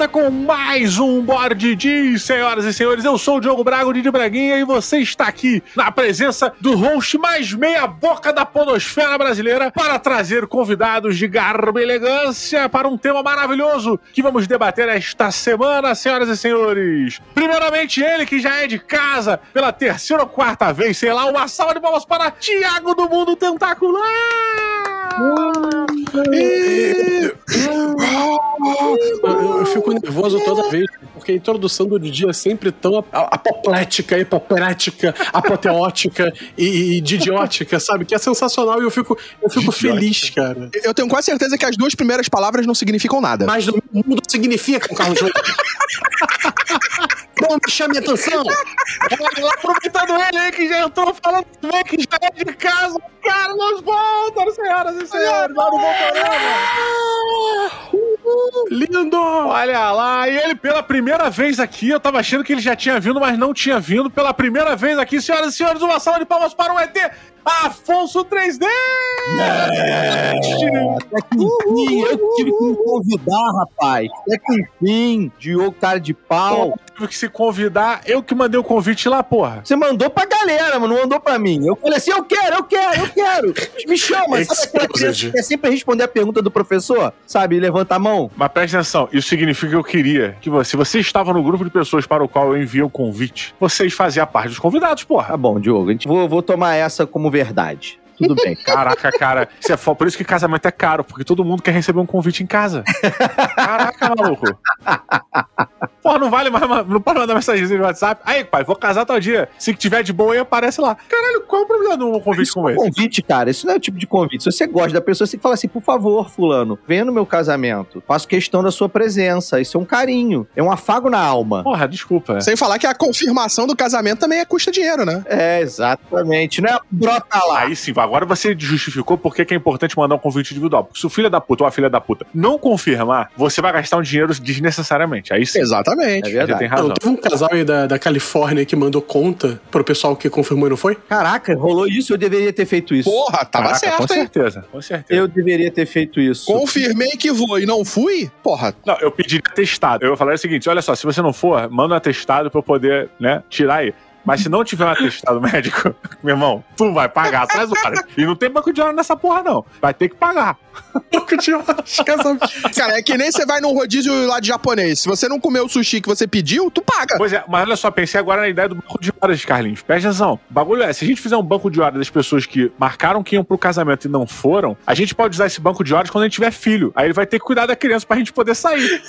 volta com mais um Board de senhoras e senhores. Eu sou o Diogo Braga, o Didi Braguinha, e você está aqui na presença do host mais meia-boca da podosfera brasileira para trazer convidados de garbo e elegância para um tema maravilhoso que vamos debater esta semana, senhoras e senhores. Primeiramente, ele que já é de casa pela terceira ou quarta vez, sei lá, uma salva de palmas para Tiago do Mundo Tentacular! Eu, eu fico nervoso toda vez, porque a introdução do Didi é sempre tão ap- apoplética, hipoplética, apoteótica e, e didiótica, sabe? Que é sensacional e eu fico, eu fico feliz, cara. Eu tenho quase certeza que as duas primeiras palavras não significam nada. Mas no mundo significa, Carlos João. Não me chame a atenção! Aproveitando ele aí que já entrou falando também que já é de casa, Carlos Volta, senhoras e senhores, lá no Voltorama. Lindo! Olha lá, e ele pela primeira vez aqui, eu tava achando que ele já tinha vindo, mas não tinha vindo. Pela primeira vez aqui, senhoras e senhores, uma salva de palmas para o ET Afonso 3D! Até que enfim, eu que tive que me convidar, rapaz. Até que enfim, Diogo, cara de pau. Tive que se convidar, eu que mandei o convite lá, porra. Você mandou pra galera, mas não mandou pra mim. Eu falei assim: eu quero, eu quero, eu quero. Me chama. Sabe aquela criança que quer sempre responder a pergunta do professor? Sabe? Levanta a mão. Mas presta atenção, isso significa que eu queria que você, se você estava no grupo de pessoas para o qual eu enviei o convite, vocês faziam parte dos convidados, porra. Tá bom, Diogo. A gente vou, vou tomar essa como verdade. Tudo bem. Caraca, cara, isso é fo- por isso que casamento é caro, porque todo mundo quer receber um convite em casa. Caraca, maluco. Porra, não vale mais, ma- não pode mandar mensagem no WhatsApp. Aí, pai, vou casar tal dia. Se tiver de boa aí, aparece lá. Caralho, qual é o problema de um convite Isso como é esse? convite, cara. Isso não é o tipo de convite. Se você gosta da pessoa, você tem que falar assim: por favor, Fulano, venha no meu casamento. Faço questão da sua presença. Isso é um carinho. É um afago na alma. Porra, desculpa. Sem falar que a confirmação do casamento também é custa dinheiro, né? É, exatamente. Não é brota lá. Aí sim, agora você justificou por que é importante mandar um convite individual. Porque se o filho da puta ou a filha da puta não confirmar, você vai gastar um dinheiro desnecessariamente. Aí sim, Exatamente. É verdade. tem razão. Não, teve um casal aí da, da Califórnia que mandou conta pro pessoal que confirmou e não foi? Caraca, rolou isso, eu deveria ter feito isso. Porra, tava Caraca, certo, com hein? certeza, com certeza. Eu deveria ter feito isso. Confirmei que vou e não fui? Porra, Não, eu pedi atestado. Eu falei o seguinte: olha só, se você não for, manda um atestado pra eu poder, né, tirar aí. Mas se não tiver um atestado médico, meu irmão, tu vai pagar essas horas. E não tem banco de hora nessa porra, não. Vai ter que pagar. Banco de horas, cara, é que nem você vai num rodízio lá de japonês. Se você não comeu o sushi que você pediu, tu paga. Pois é, mas olha só, pensei agora na ideia do banco de horas, Carlinhos. Presta atenção. O bagulho é, se a gente fizer um banco de horas das pessoas que marcaram que iam pro casamento e não foram, a gente pode usar esse banco de horas quando a gente tiver filho. Aí ele vai ter que cuidar da criança pra gente poder sair.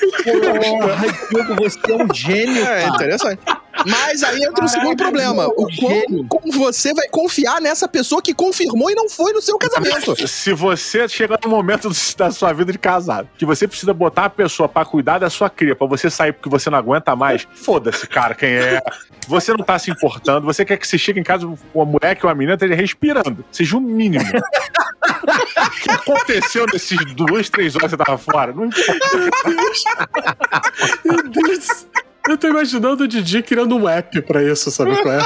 Porra, você é um gênio, É, cara. interessante. Mas aí entra o segundo problema. O quão, como você vai confiar nessa pessoa que confirmou e não foi no seu casamento? Se você chega no momento do- da sua vida de casado, que você precisa botar a pessoa pra cuidar da sua cria, pra você sair porque você não aguenta mais, foda-se, cara, quem é. Você não tá se importando, você quer que você chegue em casa com uma mulher que uma menina esteja respirando. Seja o mínimo. o que aconteceu nesses duas, três horas que você tava fora? Não importa. Meu Deus. Eu tô imaginando o Didi criando um app pra isso, sabe qual é?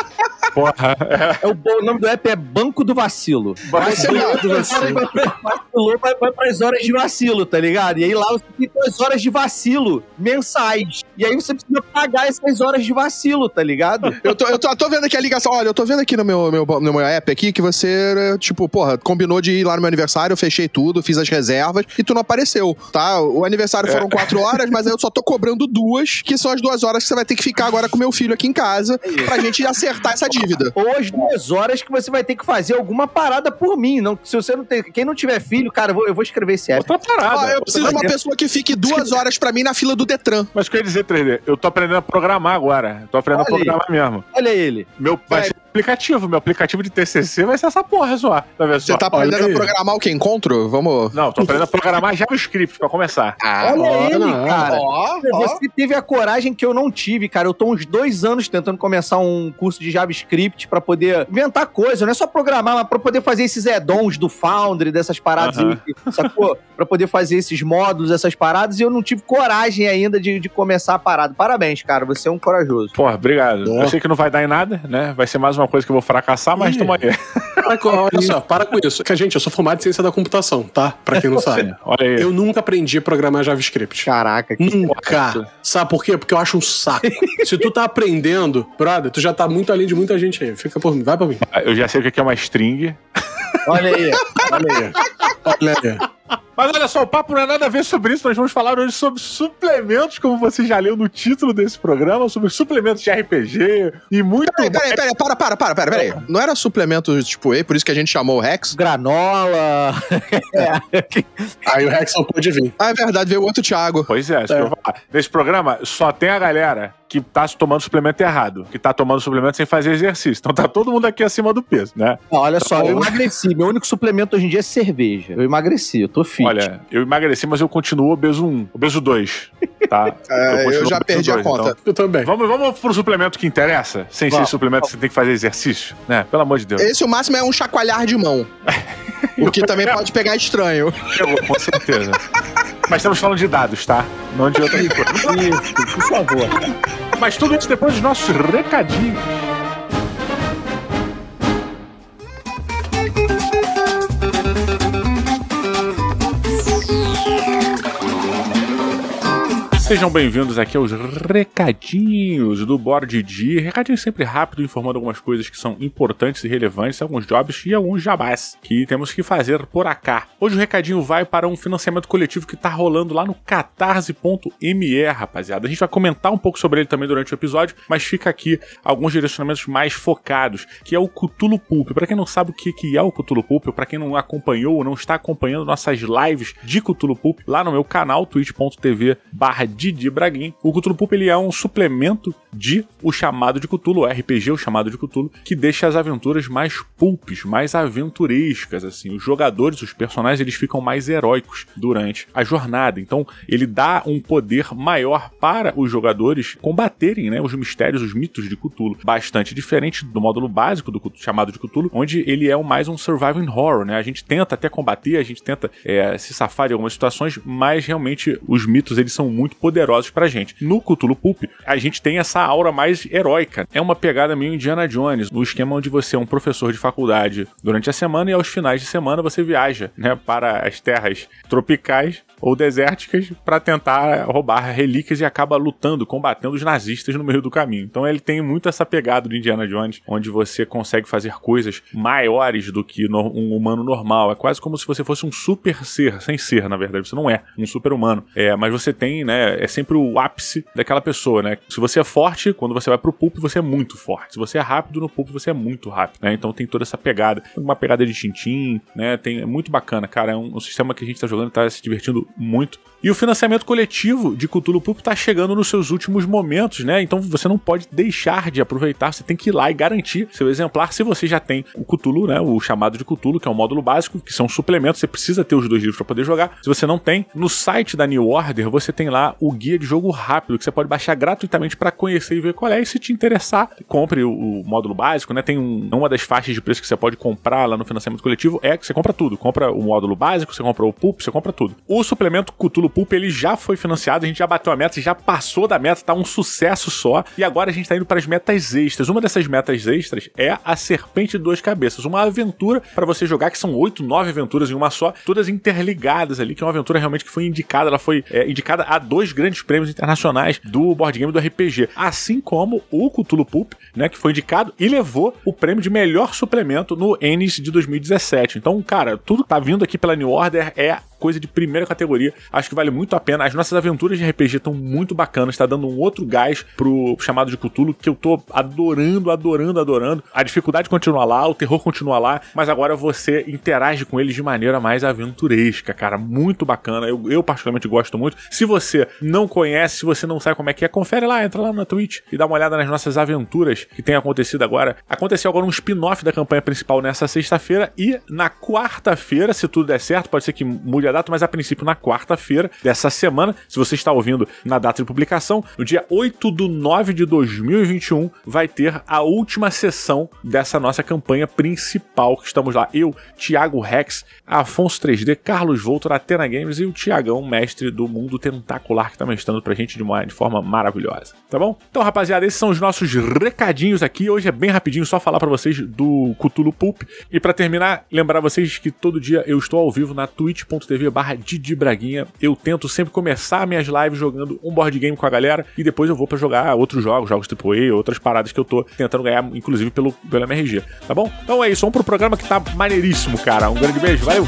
Porra. É o, bom- o nome do app é Banco do Vacilo. Vai ser mal. Vai, vai, vacilou, vai, vai pras horas de vacilo, tá ligado? E aí lá você tem as horas de vacilo mensais. E aí você precisa pagar essas horas de vacilo, tá ligado? Eu tô, eu tô, tô vendo aqui a ligação. Olha, eu tô vendo aqui no meu, meu, no meu app aqui que você, tipo, porra, combinou de ir lá no meu aniversário, eu fechei tudo, fiz as reservas e tu não apareceu, tá? O aniversário foram quatro horas, mas aí eu só tô cobrando duas, que são as duas horas que você vai ter que ficar agora com meu filho aqui em casa pra gente acertar essa dívida. Ou as duas horas que você vai ter que fazer alguma parada por mim. Não, se você não tem. Quem não tiver filho, cara, eu vou, eu vou escrever esse app. Outra parada. Ó, eu preciso de uma pessoa que fique duas horas pra mim na fila do Detran. Mas o que eu ia dizer, 3D? Eu tô aprendendo a programar agora. Eu tô aprendendo Olha a programar mesmo. Olha ele. Meu, vai É. aplicativo. Meu aplicativo de TCC vai ser essa porra só. Tá? Você tá aprendendo a programar o que encontro? Vamos. Não, tô aprendendo a programar JavaScript pra começar. Ah, Olha ó, ele, não. cara. ó, ó. Você teve a coragem que eu não tive, cara. Eu tô uns dois anos tentando começar um curso de JavaScript pra poder inventar coisa. Não é só programar, mas pra poder fazer esses add-ons do Foundry, dessas paradas Aham. aí, sacou? Pra poder fazer esses módulos, essas paradas. E eu não tive coragem ainda de, de começar a parada. Parabéns, cara. Você é um corajoso. Porra, obrigado. Eu sei que não vai dar em nada, né? Vai ser mais uma uma coisa que eu vou fracassar, mas toma aí. Olha só, para com isso. Que, gente, eu sou formado em ciência da computação, tá? Pra quem não sabe. Olha aí. Eu nunca aprendi a programar JavaScript. Caraca, que Nunca. Sabe por quê? Porque eu acho um saco. Se tu tá aprendendo, brother, tu já tá muito além de muita gente aí. Fica por mim, vai pra mim. Eu já sei o que é uma string. Olha aí. Olha aí. Olha aí. Mas olha só, o papo não é nada a ver sobre isso. Nós vamos falar hoje sobre suplementos, como você já leu no título desse programa, sobre suplementos de RPG e muito Peraí, peraí, peraí, para, para, para, para, peraí. Não era suplemento tipo E, por isso que a gente chamou o Rex? Granola. Aí o Rexon pode vir. Ah, é verdade, veio o outro Thiago. Pois é, isso É. que eu vou falar. Nesse programa só tem a galera que tá tomando suplemento errado, que tá tomando suplemento sem fazer exercício. Então tá todo mundo aqui acima do peso, né? Não, olha só, eu emagreci. Meu único suplemento hoje em dia é cerveja. Eu emagreci, eu tô fit. Olha, eu emagreci, mas eu continuo obeso 1, obeso 2, tá? É, eu continuo já perdi a 2, conta. então. Eu também. Vamos, vamos pro suplemento que interessa? Sem ser Vamos. suplemento você tem que fazer exercício, né? Pelo amor de Deus. Esse o máximo é um chacoalhar de mão. o que também pode pegar estranho. Pegou, com certeza. Mas estamos falando de dados, tá? Não de outra coisa. Isso, por favor. Mas tudo isso depois dos nossos recadinhos. Sejam bem-vindos aqui aos recadinhos do Board. Recadinho sempre rápido, informando algumas coisas que são importantes e relevantes, alguns jobs e alguns jabás que temos que fazer por acá. Hoje o recadinho vai para um financiamento coletivo que tá rolando lá no catarse.me, rapaziada. A gente vai comentar um pouco sobre ele também durante o episódio, mas fica aqui alguns direcionamentos mais focados, que é o Cthulhu Pulp. Para quem não sabe o que é o Cthulhu Pulp, para quem não acompanhou ou não está acompanhando nossas lives de Cthulhu Pulp lá no meu canal twitch.tv barra Didi Braguin. O Cthulhu Pulp ele é um suplemento de O Chamado de Cthulhu, o RPG O Chamado de Cthulhu, que deixa as aventuras mais pulpes, mais aventurescas, assim. Os jogadores, os personagens, eles ficam mais heróicos durante a jornada. Então, ele dá um poder maior para os jogadores combaterem, né, os mistérios, os mitos de Cthulhu. Bastante diferente do módulo básico do Cthulhu- Chamado de Cthulhu, onde ele é mais um surviving horror, né? A gente tenta até combater, a gente tenta é, se safar de algumas situações, mas realmente os mitos, eles são muito poderosos pra gente. No Cthulhu Pulp, a gente tem essa aura mais heróica. É uma pegada meio Indiana Jones, no esquema onde você é um professor de faculdade durante a semana e aos finais de semana você viaja, né, para as terras tropicais ou desérticas para tentar roubar relíquias e acaba lutando, combatendo os nazistas no meio do caminho. Então ele tem muito essa pegada do Indiana Jones, onde você consegue fazer coisas maiores do que um humano normal. É quase como se você fosse um super ser, sem ser, na verdade. Você não é um super humano. É, mas você tem, né? É sempre o ápice daquela pessoa, né? Se você é forte, quando você vai pro pulp, você é muito forte. Se você é rápido no pulp, você é muito rápido, né? Então tem toda essa pegada. Uma pegada de tintim, né? Tem, é muito bacana, cara. É um, um sistema que a gente tá jogando, tá se divertindo muito. E o financiamento coletivo de Cthulhu Pulp tá chegando nos seus últimos momentos, né? Então você não pode deixar de aproveitar, você tem que ir lá e garantir seu exemplar se você já tem o Cthulhu, né? O chamado de Cthulhu, que é um módulo básico, que são suplementos, você precisa ter os dois livros para poder jogar. Se você não tem, no site da New Order você tem lá o guia de jogo rápido, que você pode baixar gratuitamente para conhecer e ver qual é. E se te interessar, compre o, o módulo básico, né? Tem um- uma das faixas de preço que você pode comprar lá no financiamento coletivo, é que você compra tudo. Compra o módulo básico, você compra o Pulp, você compra tudo. O suplemento Cthulhu Pulp, ele já foi financiado, a gente já bateu a meta, já passou da meta, tá um sucesso só. E agora a gente tá indo para as metas extras. Uma dessas metas extras é a Serpente de Duas Cabeças, uma aventura para você jogar, que são oito, nove aventuras em uma só, todas interligadas ali, que é uma aventura realmente que foi indicada, ela foi é, indicada a dois grandes prêmios internacionais do board game do RPG, assim como o Cthulhu Pulp, né, que foi indicado e levou o prêmio de melhor suplemento no Ennis de 2017. Então, cara, tudo que tá vindo aqui pela New Order é coisa de primeira categoria. Acho que vale muito a pena. As nossas aventuras de RPG estão muito bacanas, tá dando um outro gás pro chamado de Cthulhu que eu tô adorando, adorando, adorando. A dificuldade continua lá, o terror continua lá, mas agora você interage com eles de maneira mais aventuresca, cara. Muito bacana. Eu, eu particularmente gosto muito. Se você não conhece, se você não sabe como é que é, confere lá, entra lá na Twitch e dá uma olhada nas nossas aventuras que tem acontecido agora. Aconteceu agora um spin-off da campanha principal nessa sexta-feira e na quarta-feira, se tudo der certo, pode ser que mude a data, mas a princípio na quarta-feira dessa semana. Se você está ouvindo na data de publicação, no dia 8 do 9 de 2021, vai ter a última sessão dessa nossa campanha principal, que estamos lá. Eu, Thiago Rex, Afonso 3D, Carlos Voltor, Atena Games e o Tiagão, mestre do mundo tentacular, que está mestrando pra gente de, uma, de forma maravilhosa. Tá bom? Então, rapaziada, esses são os nossos recadinhos aqui. Hoje é bem rapidinho, só falar para vocês do Cthulhu Pulp. E para terminar, lembrar vocês que todo dia eu estou ao vivo na twitch.tv barra Didi Braguinha. Eu tento sempre começar minhas lives jogando um board game com a galera e depois eu vou para jogar outros jogos, jogos AAA, outras paradas que eu tô tentando ganhar, inclusive pelo, pelo MRG, tá bom? Então é isso, vamos pro programa que tá maneiríssimo, cara. Um grande beijo, valeu!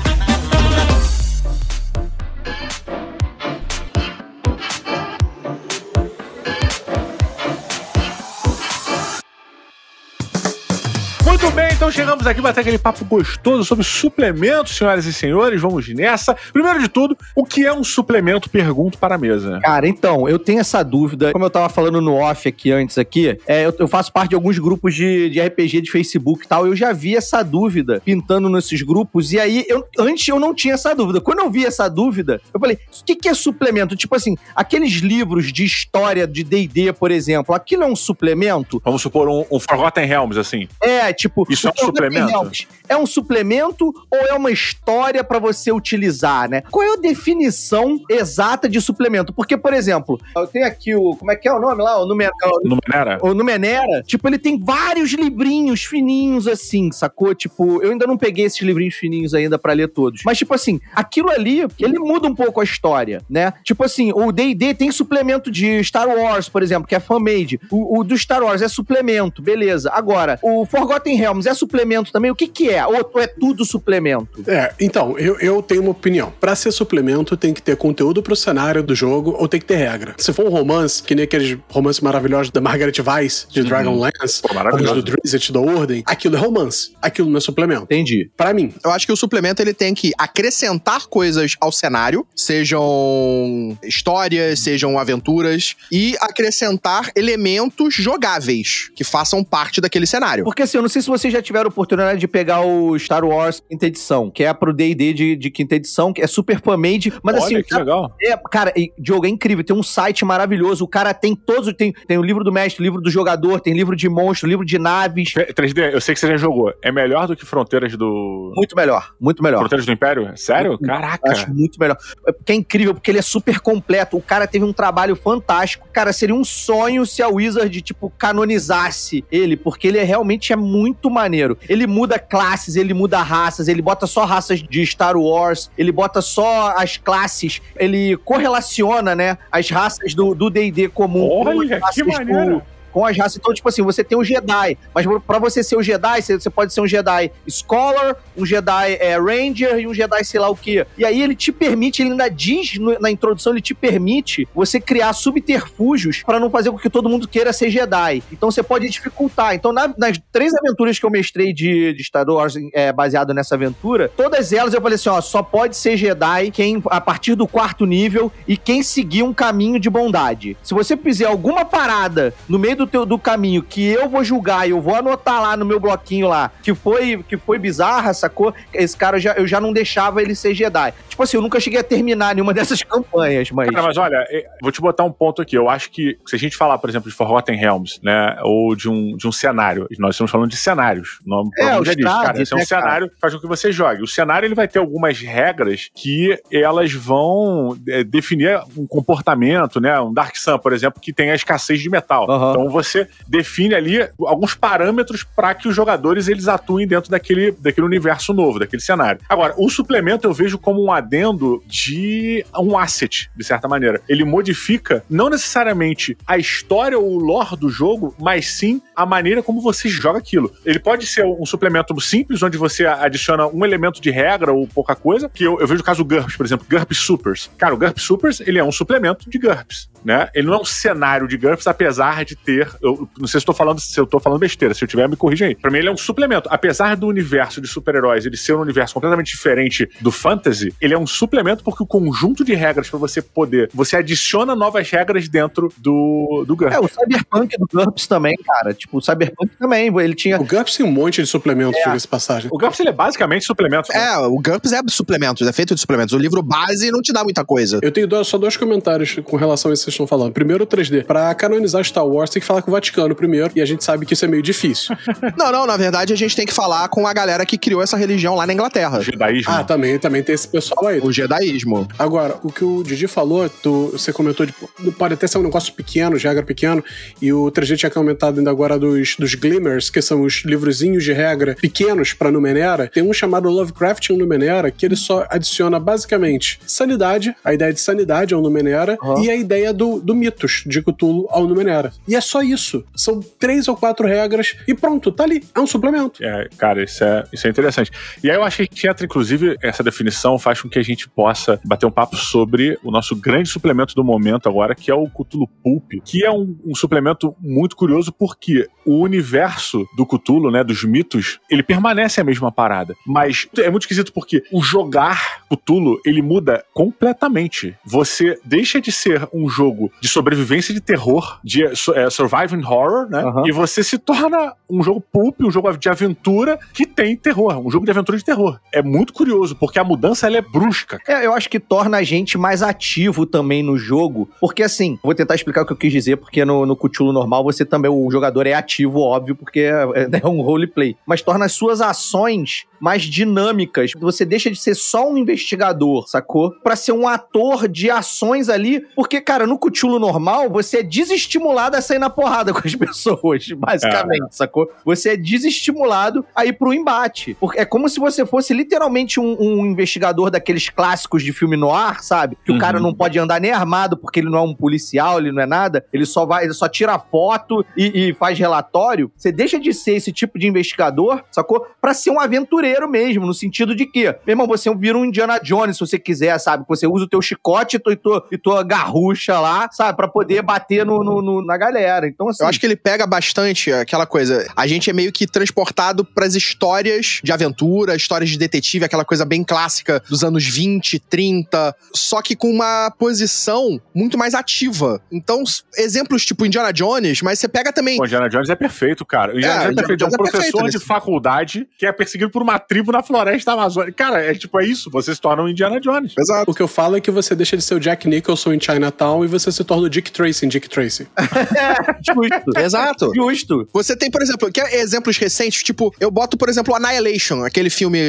Muito bem, então chegamos aqui para ter aquele papo gostoso sobre suplementos, senhoras e senhores. Vamos nessa. Primeiro de tudo, o que é um suplemento? Pergunto para a mesa. Cara, então, eu tenho essa dúvida. Como eu tava falando no off aqui antes aqui, é, eu, eu faço parte de alguns grupos de, de RPG de Facebook e tal. Eu já vi essa dúvida pintando nesses grupos. E aí, eu, antes eu não tinha essa dúvida. Quando eu vi essa dúvida, eu falei: o que, que é suplemento? Tipo assim, aqueles livros de história de DD, por exemplo, aquilo é um suplemento? Vamos supor um, um Forgotten Realms, assim. É, tipo. Isso é um suplemento? Realms é um suplemento ou é uma história para você utilizar, né? Qual é a definição exata de suplemento? Porque, por exemplo, eu tenho aqui o. Como é que é o nome lá? O Numenera. Numenera? O Numenera. Tipo, ele tem vários livrinhos fininhos assim, sacou? Tipo, eu ainda não peguei esses livrinhos fininhos ainda para ler todos. Mas, tipo assim, aquilo ali, ele muda um pouco a história, né? Tipo assim, o DD tem suplemento de Star Wars, por exemplo, que é fan-made. O, o do Star Wars é suplemento, beleza. Agora, o Forgotten Realms é suplemento também? O que que é? Ou, ou é tudo suplemento? É, então, eu, eu tenho uma opinião. Pra ser suplemento, tem que ter conteúdo pro cenário do jogo ou tem que ter regra. Se for um romance, que nem aqueles romances maravilhosos da Margaret Weiss, de Dragonlance, Pô, maravilhoso. ou do Drizzt, da Ordem, aquilo é romance. Aquilo não é suplemento. Entendi. Pra mim. Eu acho que o suplemento ele tem que acrescentar coisas ao cenário, sejam histórias, sejam aventuras, e acrescentar elementos jogáveis que façam parte daquele cenário. Porque assim, eu não sei se vocês já tiveram a oportunidade de pegar o Star Wars quinta edição, que é pro D&D de, de quinta edição, que é super fan-made, mas Olha, assim... que legal. É, cara, e, Diogo, é incrível. Tem um site maravilhoso. O cara tem todos. Tem, tem o livro do mestre, livro do jogador, tem livro de monstro, livro de naves. 3D, eu sei que você já jogou. É melhor do que Fronteiras do. Muito melhor, muito melhor. Fronteiras do Império? Sério? Eu Caraca. acho muito melhor. É Porque é incrível, porque ele é super completo. O cara teve um trabalho fantástico. Cara, seria um sonho se a Wizard, tipo, canonizasse ele, porque ele é, realmente é muito maneiro. Ele muda classes, ele muda raças, ele bota só raças de Star Wars, ele bota só as classes, ele correlaciona, né, as raças do D&D comum. Olha, que maneiro. Com as raças. Então, tipo assim, você tem o Jedi, mas pra você ser o Jedi, você, pode ser um Jedi Scholar, um Jedi é, Ranger e um Jedi sei lá o quê. E aí ele te permite, ele ainda diz no- na introdução, ele te permite você criar subterfúgios pra não fazer com que todo mundo queira ser Jedi. Então você pode dificultar. Então, na- nas três aventuras que eu mestrei de, de Star Wars é, baseado nessa aventura, todas elas eu falei assim: ó, só pode ser Jedi quem, a partir do quarto nível e quem seguir um caminho de bondade. Se você fizer alguma parada no meio do teu do caminho que eu vou julgar e eu vou anotar lá no meu bloquinho lá que foi que foi bizarra, sacou? Esse cara eu já, eu já não deixava ele ser Jedi. Tipo assim, eu nunca cheguei a terminar nenhuma dessas campanhas, mas Cara, mas olha, eh, vou te botar um ponto aqui. Eu acho que se a gente falar, por exemplo, de Forgotten Realms, né, ou de um, de um cenário, nós estamos falando de cenários. O nome, É, o já diz, cara, esse é um né, cenário que faz com que você jogue. O cenário ele vai ter algumas regras que elas vão eh, definir um comportamento, né? Um Dark Sun, por exemplo, que tem a escassez de metal. Aham. Então você define ali alguns parâmetros para que os jogadores eles atuem dentro daquele, daquele universo novo, daquele cenário. Agora, o suplemento eu vejo como um adendo de um asset, de certa maneira. Ele modifica não necessariamente a história ou o lore do jogo, mas sim a maneira como você joga aquilo. Ele pode ser um suplemento simples, onde você adiciona um elemento de regra ou pouca coisa, que eu, eu vejo o caso do GURPS, por exemplo, GURPS Supers. Cara, o GURPS Supers, ele é um suplemento de GURPS, né? Ele não é um cenário de GURPS, apesar de ter ser. Eu não sei se eu tô falando, se eu tô falando besteira. Se eu tiver, me corrija aí. Pra mim, ele é um suplemento. Apesar do universo de super-heróis ele ser um universo completamente diferente do fantasy, ele é um suplemento porque o conjunto de regras pra você poder. Você adiciona novas regras dentro do, do GURPS. É, o Cyberpunk do GURPS também, cara. Tipo, o Cyberpunk também, ele tinha... O GURPS tem um monte de suplementos, É. de passagem. O GURPS ele é basicamente suplemento. É, o GURPS é suplementos, é feito de suplementos. O livro base não te dá muita coisa. Eu tenho só dois comentários com relação a isso que vocês estão falando. Primeiro, o 3D. Pra canonizar Star Wars, tem que falar com o Vaticano primeiro, e a gente sabe que isso é meio difícil. Não, não, na verdade a gente tem que falar com a galera que criou essa religião lá na Inglaterra. O judaísmo. ah, também, também tem esse pessoal aí. O jedaísmo. Agora, o que o Didi falou, tu- você comentou de pode até ser um negócio pequeno, de regra pequeno, e o 3G tinha comentado ainda agora dos, dos Glimmers, que são os livrozinhos de regra pequenos pra Numenera. Tem um chamado Lovecraftian Numenera, que ele só adiciona basicamente sanidade, a ideia de sanidade ao Numenera, Aham. e a ideia do, do mitos de Cthulhu ao Numenera. E é só isso. São três ou quatro regras, e pronto, tá ali. É um suplemento. É, cara, isso é, isso é interessante. E aí eu acho que a gente entra, inclusive, essa definição faz com que a gente possa bater um papo sobre o nosso grande suplemento do momento agora, que é o Cthulhu Pulp, que é um, um suplemento muito curioso porque o universo do Cthulhu, né, dos mitos, ele permanece a mesma parada. Mas é muito esquisito porque o jogar Cthulhu, ele muda completamente. Você deixa de ser um jogo de sobrevivência de terror, de é, surviving horror, né? Aham. E você se torna um jogo pulp, um jogo de aventura que tem terror, um jogo de aventura de terror. É muito curioso, porque a mudança ela é brusca. É, eu acho que torna a gente mais ativo também no jogo. Porque assim, vou tentar explicar o que eu quis dizer, porque no, no Cthulhu normal você também, o jogador é ativo, óbvio, porque é, é um roleplay. Mas torna as suas ações mais dinâmicas. Você deixa de ser só um investigador, sacou? Pra ser um ator de ações ali. Porque, cara, no Cthulhu normal, você é desestimulado a sair na porrada com as pessoas, basicamente, sacou? Você é desestimulado a ir pro embate. Porque é como se você fosse literalmente um, um investigador daqueles clássicos de filme no ar, sabe? Que Uhum. o cara não pode andar nem armado porque ele não é um policial, ele não é nada. Ele só vai, ele só tira foto e, e faz relatório. Você deixa de ser esse tipo de investigador, sacou? Pra ser um aventureiro mesmo, no sentido de que, meu irmão, você vira um Indiana Jones se você quiser, sabe? Você usa o teu chicote e tua, e tua, e tua garrucha lá, sabe? Pra poder bater no, no- no- na galera. Então, assim. Eu acho que ele pega bastante aquela coisa. A gente é meio que transportado pras histórias de aventura, histórias de detetive, aquela coisa bem clássica dos anos 20, 30, só que com uma posição muito mais ativa. Então, exemplos tipo Indiana Jones, mas você pega também. O Indiana Jones é perfeito, cara. O Indiana É, Jones é Indiana perfeito. É um é professor perfeito de nesse- faculdade que é perseguido por uma tribo na floresta amazônica. Cara, é tipo, é isso. Você se torna um Indiana Jones. Exato. O que eu falo é que você deixa de ser o Jack Nicholson em Chinatown e você se torna o Dick Tracy em Dick Tracy. Justo. Exato. Justo. Você tem, por exemplo, quer exemplos recentes? Tipo, eu boto, por exemplo, Annihilation, aquele filme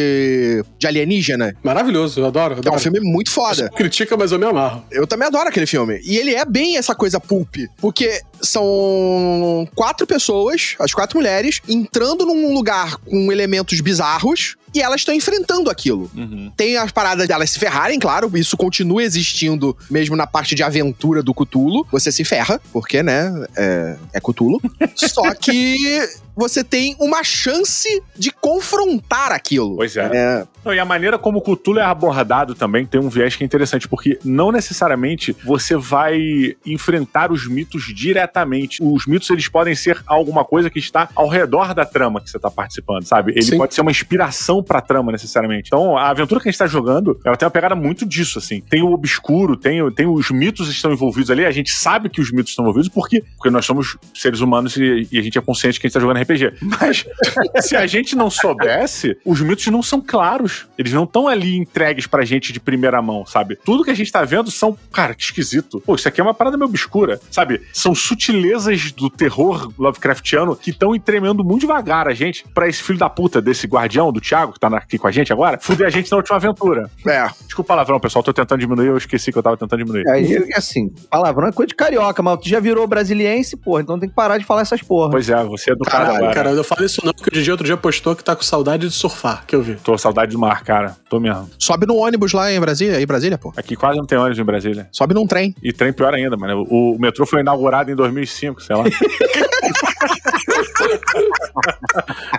de alienígena. Maravilhoso, eu adoro. Que é adoro. um filme muito foda. Critica, mas eu me amarro. Eu também adoro aquele filme. E ele é bem essa coisa pulp. Porque são quatro pessoas, as quatro mulheres, entrando num lugar com elementos bizarros e elas estão enfrentando aquilo. Tem as paradas delas se ferrarem, claro, isso continua existindo mesmo na parte de aventura do Cthulhu. Você se ferra, porque, né, é, é Cthulhu. Só que você tem uma chance de confrontar aquilo. Pois é. É, Não, e a maneira como o Cthulhu é abordado também tem um viés que é interessante, porque não necessariamente você vai enfrentar os mitos diretamente. Os mitos, eles podem ser alguma coisa que está ao redor da trama que você está participando, sabe? Ele Sim. pode ser uma inspiração pra trama, necessariamente. Então, a aventura que a gente tá jogando, ela tem uma pegada muito disso, assim. Tem o obscuro, tem, tem os mitos que estão envolvidos ali, a gente sabe que os mitos estão envolvidos, por quê? Porque nós somos seres humanos e, e a gente é consciente que a gente tá jogando RPG. Mas se a gente não soubesse, os mitos não são claros. Eles não estão ali entregues pra gente de primeira mão, sabe? Tudo que a gente tá vendo são, cara, que esquisito. Pô, isso aqui é uma parada meio obscura, sabe? São sutilezas do terror Lovecraftiano que estão tremendo muito devagar a gente pra esse filho da puta desse guardião, do Thiago, que tá aqui com a gente agora, fuder a gente na última aventura. é. Desculpa o palavrão, pessoal, tô tentando diminuir, eu esqueci que eu tava tentando diminuir. Aí, assim, palavrão é coisa de carioca, mas tu já virou brasiliense, porra, então tem que parar de falar essas porra. Pois é, você é do Caralho, Cara, eu falo isso não, porque o DJ outro dia postou que tá com saudade de surfar, que eu vi. Tô com saudade do mar, cara. Tô mesmo. Sobe no ônibus lá em Brasília, em Brasília, pô. Aqui quase não tem ônibus em Brasília. Sobe num trem. E trem pior ainda, mano. O, o metrô foi inaugurado em 2005, sei lá.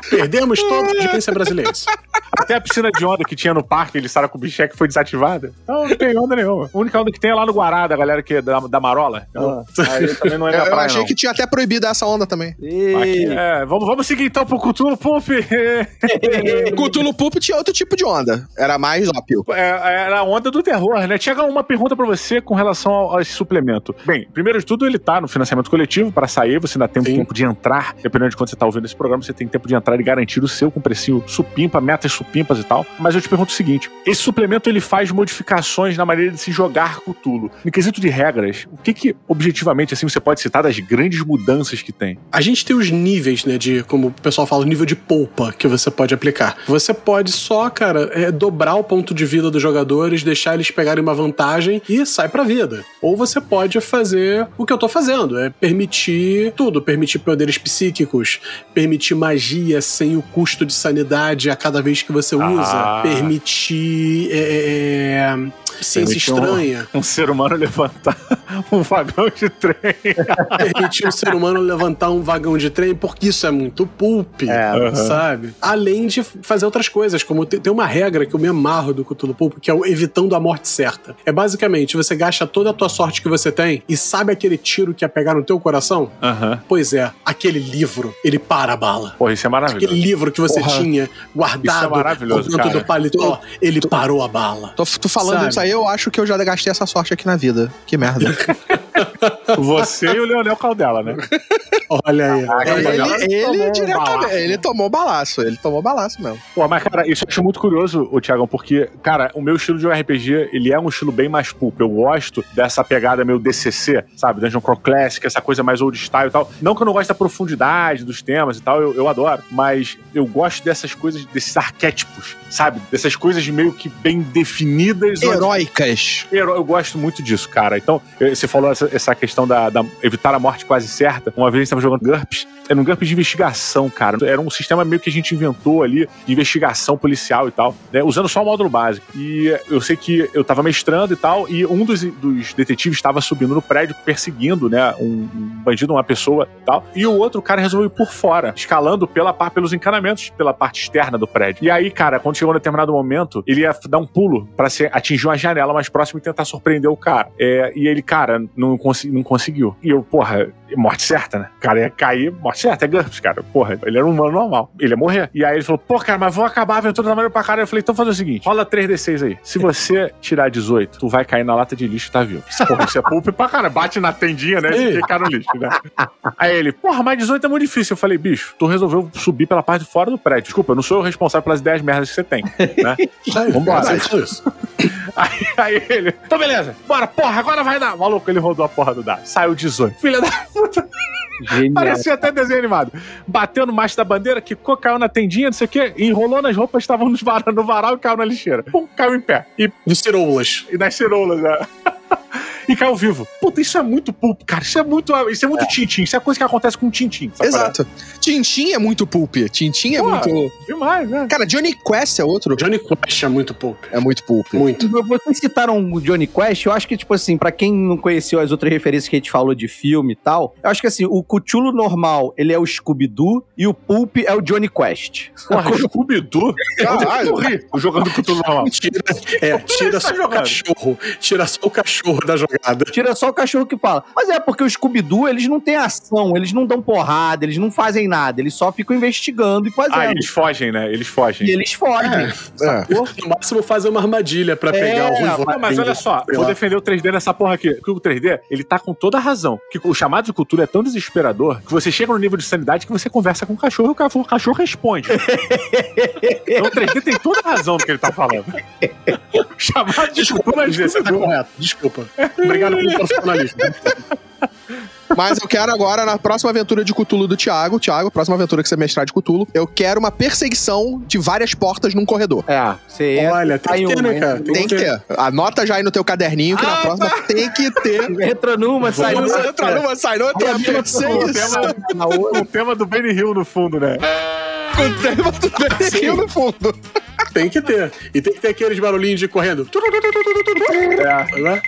Perdemos toda a audiência brasileira. Até a piscina de onda que tinha no parque, ele estava com o bicheque foi desativada. Então não tem onda nenhuma. A única onda que tem é lá no Guará, da galera que é da, da Marola. Então, aí também não é Eu, da eu praia, achei não. que tinha até proibido essa onda também. Aqui, é, vamos, vamos seguir então pro Cthulhu Pulp. Cthulhu Pulp tinha outro tipo de onda. Era mais ópio. É, era a onda do terror, né? Tinha uma pergunta pra você com relação ao, a esse suplemento. Bem, primeiro de tudo, ele tá no financiamento coletivo para sair, você ainda tem Sim. tempo de entrar. Dependendo de quando você tá ouvindo esse programa, você tem tempo de entrar e garantir o seu com precinho supimpa, metas supimpas e tal. Mas eu te pergunto o seguinte: esse suplemento ele faz modificações na maneira de se jogar Cthulhu. No quesito de regras, o que que objetivamente assim você pode citar das grandes mudanças que tem? A gente tem os níveis, né, de, como o pessoal fala, o nível de polpa que você pode aplicar. Você pode só, cara, é, dobrar o ponto de vida dos jogadores, deixar eles pegarem uma vantagem e sai pra vida. Ou você pode fazer o que eu tô fazendo, é permitir tudo, permitir poderes psíquicos, permitir magia sem o custo de sanidade a cada vez que você Ah. usa, permitir é, é, ciência Permitir um- estranha. Um ser humano levantar um vagão de trem. permitir o ser humano levantar um vagão de trem, porque isso é muito pulp, É, sabe? Além de fazer outras coisas, como tem, uma regra que eu me amarro do Cthulhu Pulp, que é o evitando a morte certa. É basicamente, você gasta toda a tua sorte que você tem e sabe aquele tiro que ia pegar no teu coração? Aham. Pois é, aquele livro, ele para a bala. Porra, isso é maravilhoso. Aquele livro que você Porra. tinha Isso é guardado dentro cara. do paletó, ele parou a bala. Tô, tô falando Sabe? isso aí, eu acho que eu já gastei essa sorte aqui na vida. Que merda. Você e o Leonel Caldela, né? Olha aí. Caraca, ele, Ele ele, tomou um diretamente, ele tomou balaço, ele tomou balaço mesmo. Pô, mas, cara, isso eu acho muito curioso, o Thiagão, porque, cara, o meu estilo de RPG, ele é um estilo bem mais pulp. Eu gosto dessa pegada meio DCC, sabe? Dungeon Crawl Classic, essa coisa mais old style e tal. Não que eu não goste da profundidade dos temas e tal, eu, eu adoro. Mas eu gosto dessas coisas, desses arquétipos, sabe? Dessas coisas meio que bem definidas. onde- Heróicas. Eu, eu gosto muito disso, cara. Então, eh, você falou essa, essa questão da, da evitar a morte quase certa. Uma vez a gente tava jogando GURPS. Era um GURPS de investigação, cara. Era um sistema meio que a gente inventou ali, de investigação policial e tal, né? Usando só o módulo básico. E eu sei que eu tava mestrando e tal, e um dos, dos detetives estava subindo no prédio, perseguindo, né? Um, um bandido, uma pessoa e tal. E o outro cara resolveu ir por fora, escalando pela, pelos encanamentos, pela parte externa do prédio. E aí, cara, quando chegou um determinado momento, ele ia dar um pulo se atingir uma janela mais próxima e tentar surpreender o cara. É, e ele, cara, não, consi- não conseguiu. E eu, porra, morte certa, né? O cara ia cair, morte certa, é GURPS, cara. Porra, ele era um humano normal. Ele ia morrer. E aí ele falou, pô, cara, mas vou acabar a aventura da maneira pra caralho. Eu falei, então fazer o seguinte, rola 3D6 aí. Se você tirar 18, tu vai cair na lata de lixo e tá vivo. Porra, isso é pulp pra cara. Bate na tendinha, né? E fica no lixo, né? Aí ele, porra, mas 18 é muito difícil. Eu falei, bicho, tu resolveu subir pela parte de fora do prédio. Desculpa, eu não sou o responsável pelas 10 merdas que você tem, né? Vambora. Foi isso. Aí, aí ele, então beleza, bora, porra, agora vai dar. Maluco, ele rodou a porra do dado. Saiu 18. Filha da puta, Genial. parecia até desenho animado. Bateu no macho da bandeira, quicou, caiu na tendinha, não sei o quê, enrolou nas roupas, estavam nos var- no varal e caiu na lixeira. Pum, caiu em pé. E, De ciroulas. e nas ceroulas, né? E caiu vivo. Puta, isso é muito pulp, cara. Isso é muito, isso é muito tintim. Isso é coisa que acontece com tintim. Exato. Tintim é muito pulp. Tintim é Pô. muito. parada. Demais, né? Cara, Johnny Quest é outro. Johnny Quest é muito pulp. É muito pulp. Muito. Vocês citaram o Johnny Quest, eu acho que, tipo assim, pra quem não conheceu as outras referências que a gente falou de filme e tal, eu acho que assim, o Cthulhu normal, ele é o Scooby-Doo e o Pulp é o Johnny Quest. Porra, Scooby-Doo. Caralho. Morri jogando com tudo normal. Tira, é, tira só o cachorro. Tira só o cachorro da jogada. Tira só o cachorro que fala. Mas é porque o Scooby-Doo, eles não têm ação, eles não dão porrada, eles não fazem nada, eles só ficam investigando e fazendo. Ah, eles fogem, né? Eles fogem. E eles fogem. É. No máximo fazer uma armadilha pra É, pegar o ruivo. Não, mas olha só, vou defender o 3D nessa porra aqui. Porque o 3D, ele tá com toda a razão. Que o chamado de cultura é tão desesperador que você chega no nível de sanidade que você conversa com o cachorro e o cachorro, o cachorro responde. então o 3D tem toda a razão do que ele tá falando. O chamado de cultura é tá correto. Desculpa. Obrigado pelo profissionalismo. Mas eu quero agora, na próxima aventura de Cthulhu do Thiago, Thiago, próxima aventura que você mestrar de Cthulhu, eu quero uma perseguição de várias portas num corredor. É, você Olha, tem que ter, uma, né, cara? Tem que ter. Anota já aí no teu caderninho que na Ah, próxima tem que ter. Entra numa, sai numa. numa, entra numa, sai noutra. A Perseguição. Na. O tema do Benny Hill no fundo, né? O tema do Benedinho no fundo. Tem que ter. E tem que ter aqueles barulhinhos de correndo. É. Né?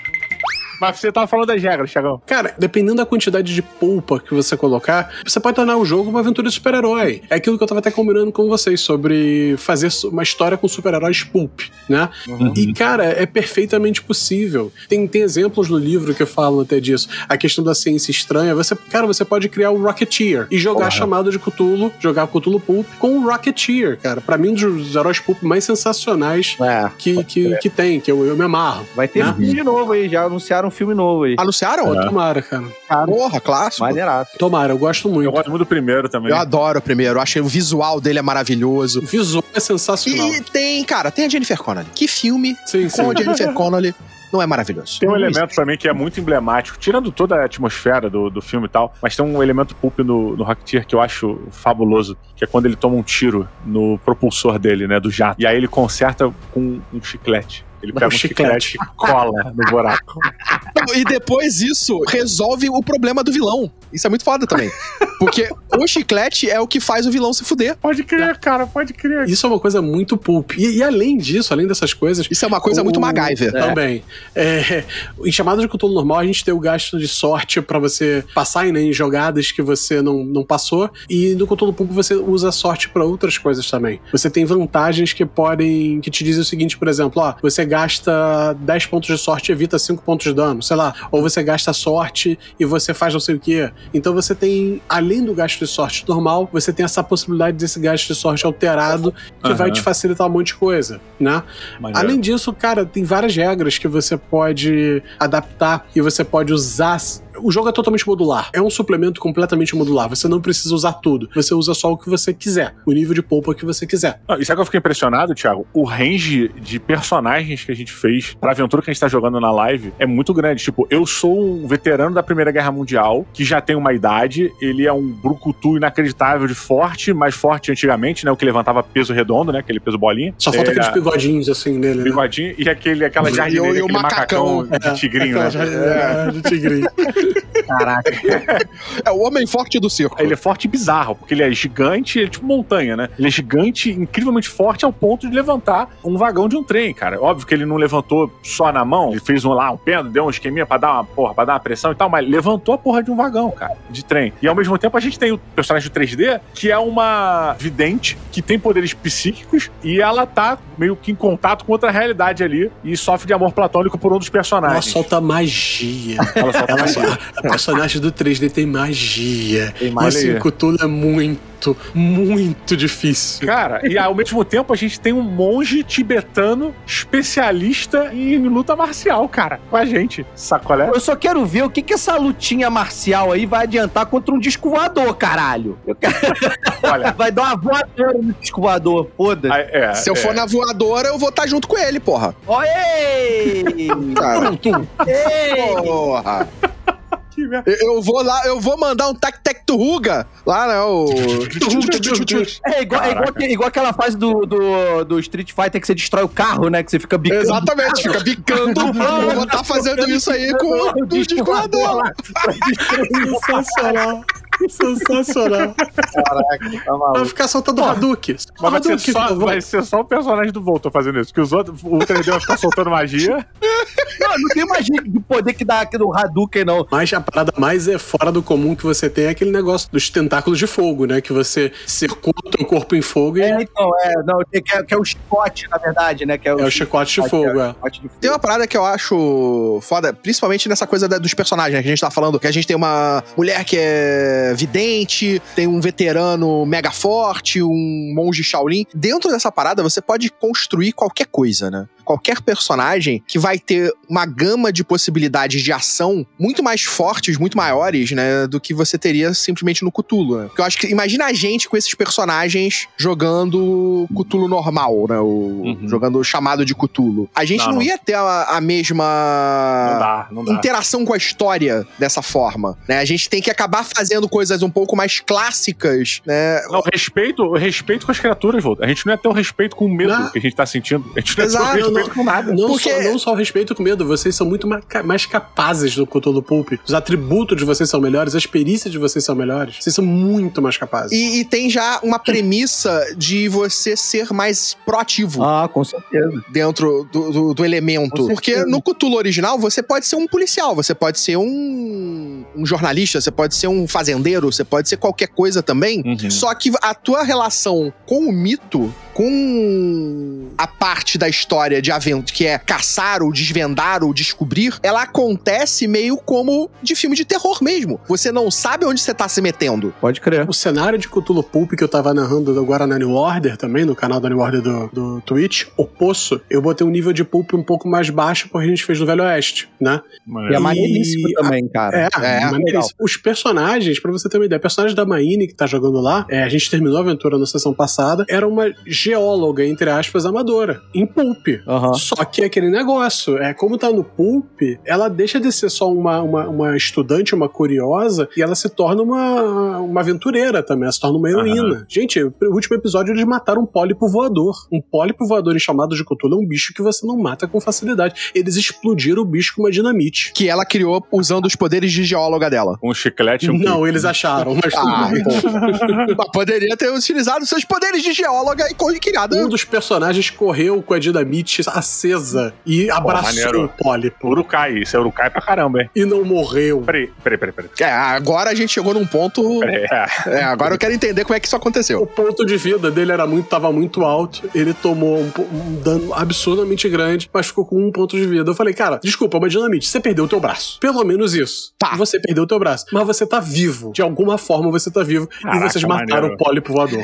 Mas você tava falando das regras, Thiagão. Cara, dependendo da quantidade de polpa que você colocar, você pode tornar o jogo uma aventura de super-herói. É aquilo que eu tava até combinando com vocês sobre fazer uma história com super-heróis pulp, né? Uhum. E, cara, é perfeitamente possível. Tem, tem exemplos no livro que falam até disso. A questão da ciência estranha. Você, cara, você pode criar o Rocketeer e jogar Porra. chamado de Cthulhu, jogar Cthulhu Pulp com o Rocketeer, cara. Pra mim, um dos heróis pulp mais sensacionais É, que, que, que tem, que eu, eu me amarro. vai ter né? filme novo aí, já anunciaram um filme novo aí. Anunciaram? Pô, tomara, cara. Porra, clássico. Maneiraço. Tomara, eu gosto muito. Eu gosto muito do primeiro também. Eu adoro o primeiro. Eu achei o visual dele é maravilhoso. O visual é sensacional. E tem, cara, tem a Jennifer Connelly. Que filme Sim, sim. com a Jennifer Connelly não é maravilhoso? Tem um elemento também que é muito emblemático, tirando toda a atmosfera do, do filme e tal, mas tem um elemento pulp no, no Rocketeer que eu acho fabuloso, que é quando ele toma um tiro no propulsor dele, né, do jato. E aí ele conserta com um chiclete. Ele pega um, chiclete. e cola no buraco. Não, E depois isso resolve o problema do vilão. Isso é muito foda também. Porque o chiclete é o que faz o vilão se fuder. Pode crer, cara, pode crer. Isso é uma coisa muito pulp. E, e além disso, além dessas coisas. Isso é uma coisa o- muito MacGyver. Também. É, em chamadas de controle normal, a gente tem o gasto de sorte pra você passar né, em jogadas que você não, não passou. E no controle pulp você usa a sorte pra outras coisas também. Você tem vantagens que podem. que te dizem o seguinte, por exemplo, ó, você gasta 10 pontos de sorte e evita 5 pontos de dano, sei lá. Ou você gasta sorte e você faz não sei o quê. Então você tem, além do gasto de sorte normal, você tem essa possibilidade desse gasto de sorte alterado que Aham. vai te facilitar um monte de coisa, né? Além disso, cara, tem várias regras que você pode adaptar e você pode usar. O jogo é totalmente modular. É um suplemento completamente modular. Você não precisa usar tudo. Você usa só o que você quiser. O nível de polpa que você quiser. Não, e sabe que eu fiquei impressionado, Thiago? O range de personagens que a gente fez pra aventura que a gente tá jogando na live é muito grande. Tipo, eu sou um veterano da Primeira Guerra Mundial, que já tem uma idade, ele é um brucutu inacreditável de forte, mais forte antigamente, né? O que levantava peso redondo, né? Aquele peso bolinha. Só falta É, aqueles bigodinhos assim nele. Né? bigodinho e aquele, aquela jardineira, e o aquele macacão, macacão. de tigrinho, Aquela né? jardineira de tigrinho. Caraca. É o homem forte do circo. Ele é forte e bizarro, porque ele é gigante, ele é tipo montanha, né? Ele é gigante, incrivelmente forte ao ponto de levantar um vagão de um trem, cara. Óbvio que ele não levantou só na mão, ele fez um lá, um pêndulo, deu um esqueminha pra dar uma porra, pra dar uma pressão e tal, mas levantou a porra de um vagão, cara, de trem. E ao mesmo tempo a gente tem o personagem do 3D, que é uma vidente, que tem poderes psíquicos, e ela tá meio que em contato com outra realidade ali, e sofre de amor platônico por um dos Ela personagens. solta magia. Ela solta Ela magia. Personagem do 3D tem magia. Tem magia. assim, Cthulhu é muito, muito difícil. Cara, e ao mesmo tempo a gente tem um monge tibetano especialista em luta marcial, cara, com a gente. Sacolé? Eu só quero ver o que, que essa lutinha marcial aí vai adiantar contra um disco voador, caralho. Eu quero- Olha. Vai dar uma voadora no disco voador, foda-se. é, Se eu é. for na voadora, eu vou estar junto com ele, porra. Oi! Ei! porra. Que merda. Eu, eu vou lá, eu vou mandar um tac-tac turruga lá, né? O. É igual, é igual, igual aquela fase do, do, do Street Fighter que você destrói o carro, né? Que você fica bicando. Exatamente, fica bicando. Eu vou estar fazendo isso aí com o disco voador. Sensacional. Sensacional. Tá Vai ficar soltando Hadouken. Mas vai ser, só, vai ser só o personagem do Voltor fazendo isso. Que os outros, o 3D vai ficar soltando magia. Não, não tem magia do poder que dá aqui do Hadouken, não. Mas a parada mais é fora do comum que você tem é aquele negócio dos tentáculos de fogo, né? Que você circula o teu corpo em fogo e É, é, então, é, não, que, é, que é o chicote, na verdade, né? Que é o, o chicote de fogo, é. chicote de fogo. Tem uma parada que eu acho foda, principalmente nessa coisa da- dos personagens né, que a gente tá falando, que a gente tem uma mulher que é vidente, tem um veterano mega forte, um monge Shaolin. Dentro dessa parada, você pode construir qualquer coisa, né? Qualquer personagem que vai ter uma gama de possibilidades de ação muito mais fortes, muito maiores, né? Do que você teria simplesmente no Cthulhu, né? Porque eu acho que. Imagina a gente com esses personagens jogando Cthulhu normal, né? O, Uhum. Jogando o chamado de Cthulhu. A gente Não, não, ia ter a, a mesma Não dá, não dá. interação com a história dessa forma, né? A gente tem que acabar fazendo coisas um pouco mais clássicas, né? Não, respeito, respeito com as criaturas, Voltor. A gente não ia ter o respeito com o medo Não. que a gente tá sentindo. A gente não ia ter Exato, o respeito respeito com nada. Não, Porque- só, não só o respeito com medo, vocês são muito mais capazes do Cthulhu Pulp. Os atributos de vocês são melhores, as perícias de vocês são melhores. Vocês são muito mais capazes. E, e tem já uma premissa de você ser mais proativo Ah, com certeza. dentro do, do- do elemento. Porque no Cthulhu original, você pode ser um policial, você pode ser um, um jornalista, você pode ser um fazendeiro, você pode ser qualquer coisa também. Uhum. Só que a tua relação com o mito, com a parte da história de avento, que é caçar ou desvendar ou descobrir, ela acontece meio como de filme de terror mesmo. Você não sabe onde você tá se metendo. Pode crer. O cenário de Cthulhu Pulp que eu tava narrando agora na New Order também, no canal da New Order do, do Twitch, o Poço, eu botei um nível de Pulp um pouco mais baixo porque a gente fez no Velho Oeste, né? E é E- maneiríssimo também, cara. É, É, maneiríssimo. legal. Os personagens, pra você ter uma ideia, a personagem da Maine que tá jogando lá, é, a gente terminou a aventura na sessão passada, era uma geóloga, entre aspas, amadora, em Pulp. Aham. Só que é aquele negócio, é como tá no Pulp, ela deixa de ser só uma, uma, uma estudante, uma curiosa, e ela se torna uma, uma aventureira também, ela se torna uma heroína. Gente, no último episódio eles mataram um pólipo voador. Um pólipo voador em chamado de Cthulhu é um bicho que você não mata com facilidade. Eles explodiram o bicho com uma dinamite. Que ela criou usando os poderes de geóloga dela. Um chiclete e um Não, eles acharam, mas tudo Ah. Mas poderia ter utilizado seus poderes de geóloga e criado. Um dos personagens correu com a dinamite acesa e abraçou maneiro. o pólipo. Urukai, isso é Urukai pra caramba, hein? E não morreu. Peraí, peraí, peraí. peraí. É, agora a gente chegou num ponto. É. É, agora eu quero entender como é que isso O aconteceu. ponto de vida dele era muito, tava muito alto. Ele tomou um, um dano absurdamente grande, mas ficou com um ponto de vida. Eu falei, cara, desculpa, mas dinamite, você perdeu o teu braço. Pelo menos isso. Tá. Você perdeu o teu braço. Mas você tá vivo. De alguma forma você tá vivo. Caraca, e vocês mataram maneiro. o pólipo voador.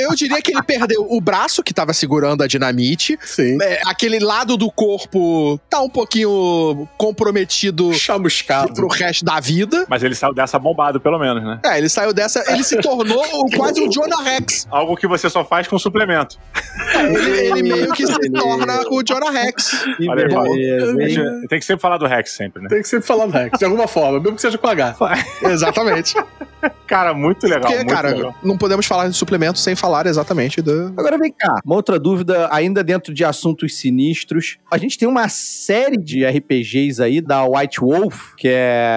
Eu diria que ele perdeu o braço que tava segurando a dinamite. Sim. É, aquele lado do corpo tá um pouquinho comprometido Chamuscado. pro resto da vida. Mas ele saiu dessa bombado, pelo menos, né? É, ele saiu dessa. Ele se tornou quase um Jonah Rex. Algo que você só faz com suplemento. Ele, ele meio que se torna o Jonah Rex. Que Olha beleza, Tem que sempre falar do Rex, sempre, né? Tem que sempre falar do Rex, de alguma forma, mesmo que seja com H. Exatamente. Cara, muito legal. Porque, muito cara, legal. não podemos falar de suplemento sem falar exatamente do. Agora vem cá, uma outra dúvida, ainda dentro de assuntos sinistros. A gente tem uma série de RPGs aí da White Wolf, que é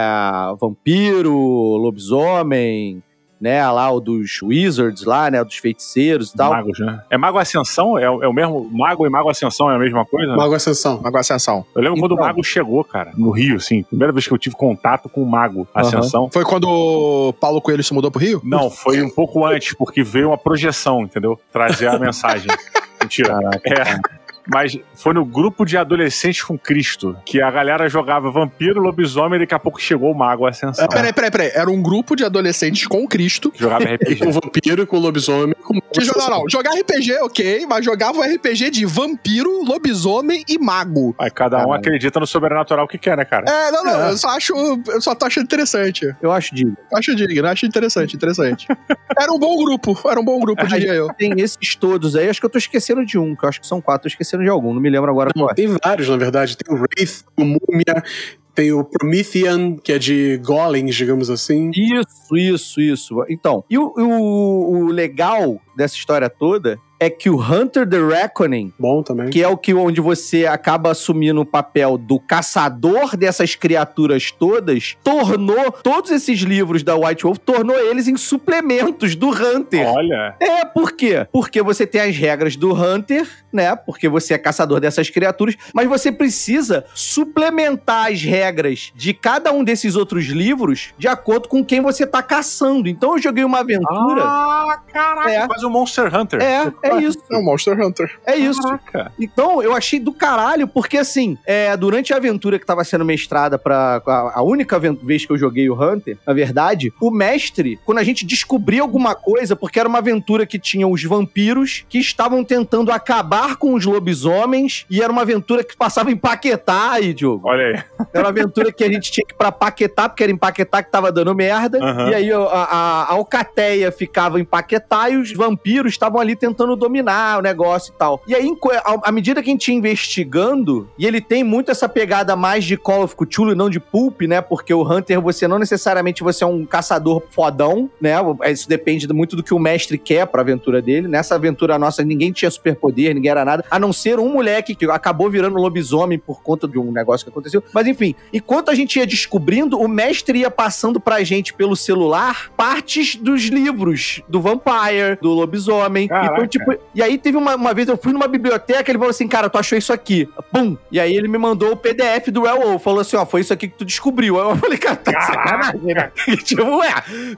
vampiro, lobisomem, né? Lá o dos wizards lá, né? Dos feiticeiros e tal. Magos, né? É Mago Ascensão? É, o- é o mesmo. Mago e Mago Ascensão é a mesma coisa? Mago Ascensão. Mago Ascensão. Eu lembro quando o Então. Mago chegou, cara, no Rio, assim. Primeira vez que eu tive contato com o Mago Ascensão. Foi quando o Paulo Coelho se mudou pro Rio? Não, foi um pouco antes, porque veio uma projeção, entendeu? Trazer a mensagem. Mentira. É. Mas foi no grupo de adolescentes com Cristo que a galera jogava vampiro, lobisomem e daqui a pouco chegou o Mago Ascensão. Peraí, peraí, peraí. Era um grupo de adolescentes com Cristo. Que jogava RPG. com vampiro, com lobisomem, com jogar, não, jogar RPG, ok, mas jogava um RPG de vampiro, lobisomem e mago. Aí cada um acredita no sobrenatural que quer, né, cara? É, não, não, É. eu só acho. Eu só tô achando interessante. Eu acho digno. Acho digno, acho interessante, interessante. Era um bom grupo, era um bom grupo, diria eu. Tem esses todos aí, acho que eu tô esquecendo de um, que eu acho que são quatro, tô de algum, não me lembro agora qual é. Tem vários, na verdade. Tem o Wraith, o Múmia, tem o Promethean, que é de golems, digamos assim. Isso, isso, isso. Então, e o, o- o legal dessa história toda é que o Hunter the Reckoning, Bom também. que é o que onde você acaba assumindo o papel do caçador dessas criaturas todas, tornou todos esses livros da White Wolf, tornou eles em suplementos do Hunter. Olha, É, por quê? Porque você tem as regras do Hunter, né? Porque você é caçador dessas criaturas, mas você precisa suplementar as regras de cada um desses outros livros de acordo com quem você tá caçando. Então eu joguei uma aventura. Ah, caraca, É. quase um Monster Hunter. É, é isso. É o Monster Hunter. É isso. Caraca. Então, eu achei do caralho, porque assim, é, durante a aventura que tava sendo mestrada pra. A, a única vez que eu joguei o Hunter, na verdade, o mestre, quando a gente descobria alguma coisa, porque era uma aventura que tinha os vampiros que estavam tentando acabar com os lobisomens, e era uma aventura que passava em Paquetá aí, Diogo. Olha aí. Era uma aventura que a gente tinha que ir pra Paquetá, porque era em Paquetá que tava dando merda. Aham. E aí a, a, a Alcateia ficava em Paquetá e os vampiros estavam ali tentando dominar o negócio e tal. E aí, à medida que a gente ia investigando, e ele tem muito essa pegada mais de Call of Cthulhu e não de Pulp, né? Porque o Hunter, você não necessariamente você é um caçador fodão, né? Isso depende muito do que o mestre quer pra aventura dele. Nessa aventura nossa, ninguém tinha superpoder, ninguém era nada, a não ser um moleque que acabou virando lobisomem por conta de um negócio que aconteceu. Mas enfim, enquanto a gente ia descobrindo, o mestre ia passando pra gente pelo celular partes dos livros do Vampire, do lobisomem. Caraca. Então, tipo, e aí teve uma, uma vez, eu fui numa biblioteca, ele falou assim, cara, tu achou isso aqui? Pum! E aí ele me mandou o PDF do Werewolf, falou assim, ó, foi isso aqui que tu descobriu. Aí eu falei, cara, tá sacanagem, né? tipo, ué,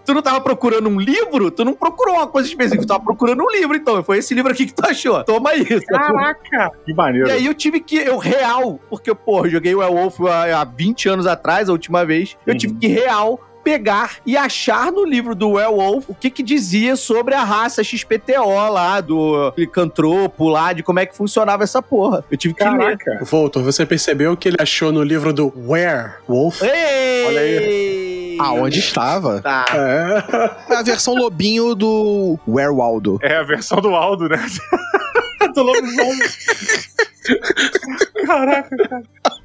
tu não tava procurando um livro? Tu não procurou uma coisa específica, tu tava procurando um livro, então. Foi esse livro aqui que tu achou. Toma isso. Caraca! Que maneiro. E aí eu tive que, eu real, porque, pô, eu joguei o Werewolf há, há 20 anos atrás, a última vez, eu Uhum. tive que real pegar e achar no livro do Werewolf o que que dizia sobre a raça XPTO lá, do licantropo lá, de como é que funcionava essa porra. Eu tive que ler. Caraca! Voltor, você percebeu que ele achou no livro do Werewolf? Ei! Olha aí. Aonde estava? Tá. É. É a versão lobinho do Werewaldo. É a versão do Aldo, né? do lobisomem. Caraca, cara.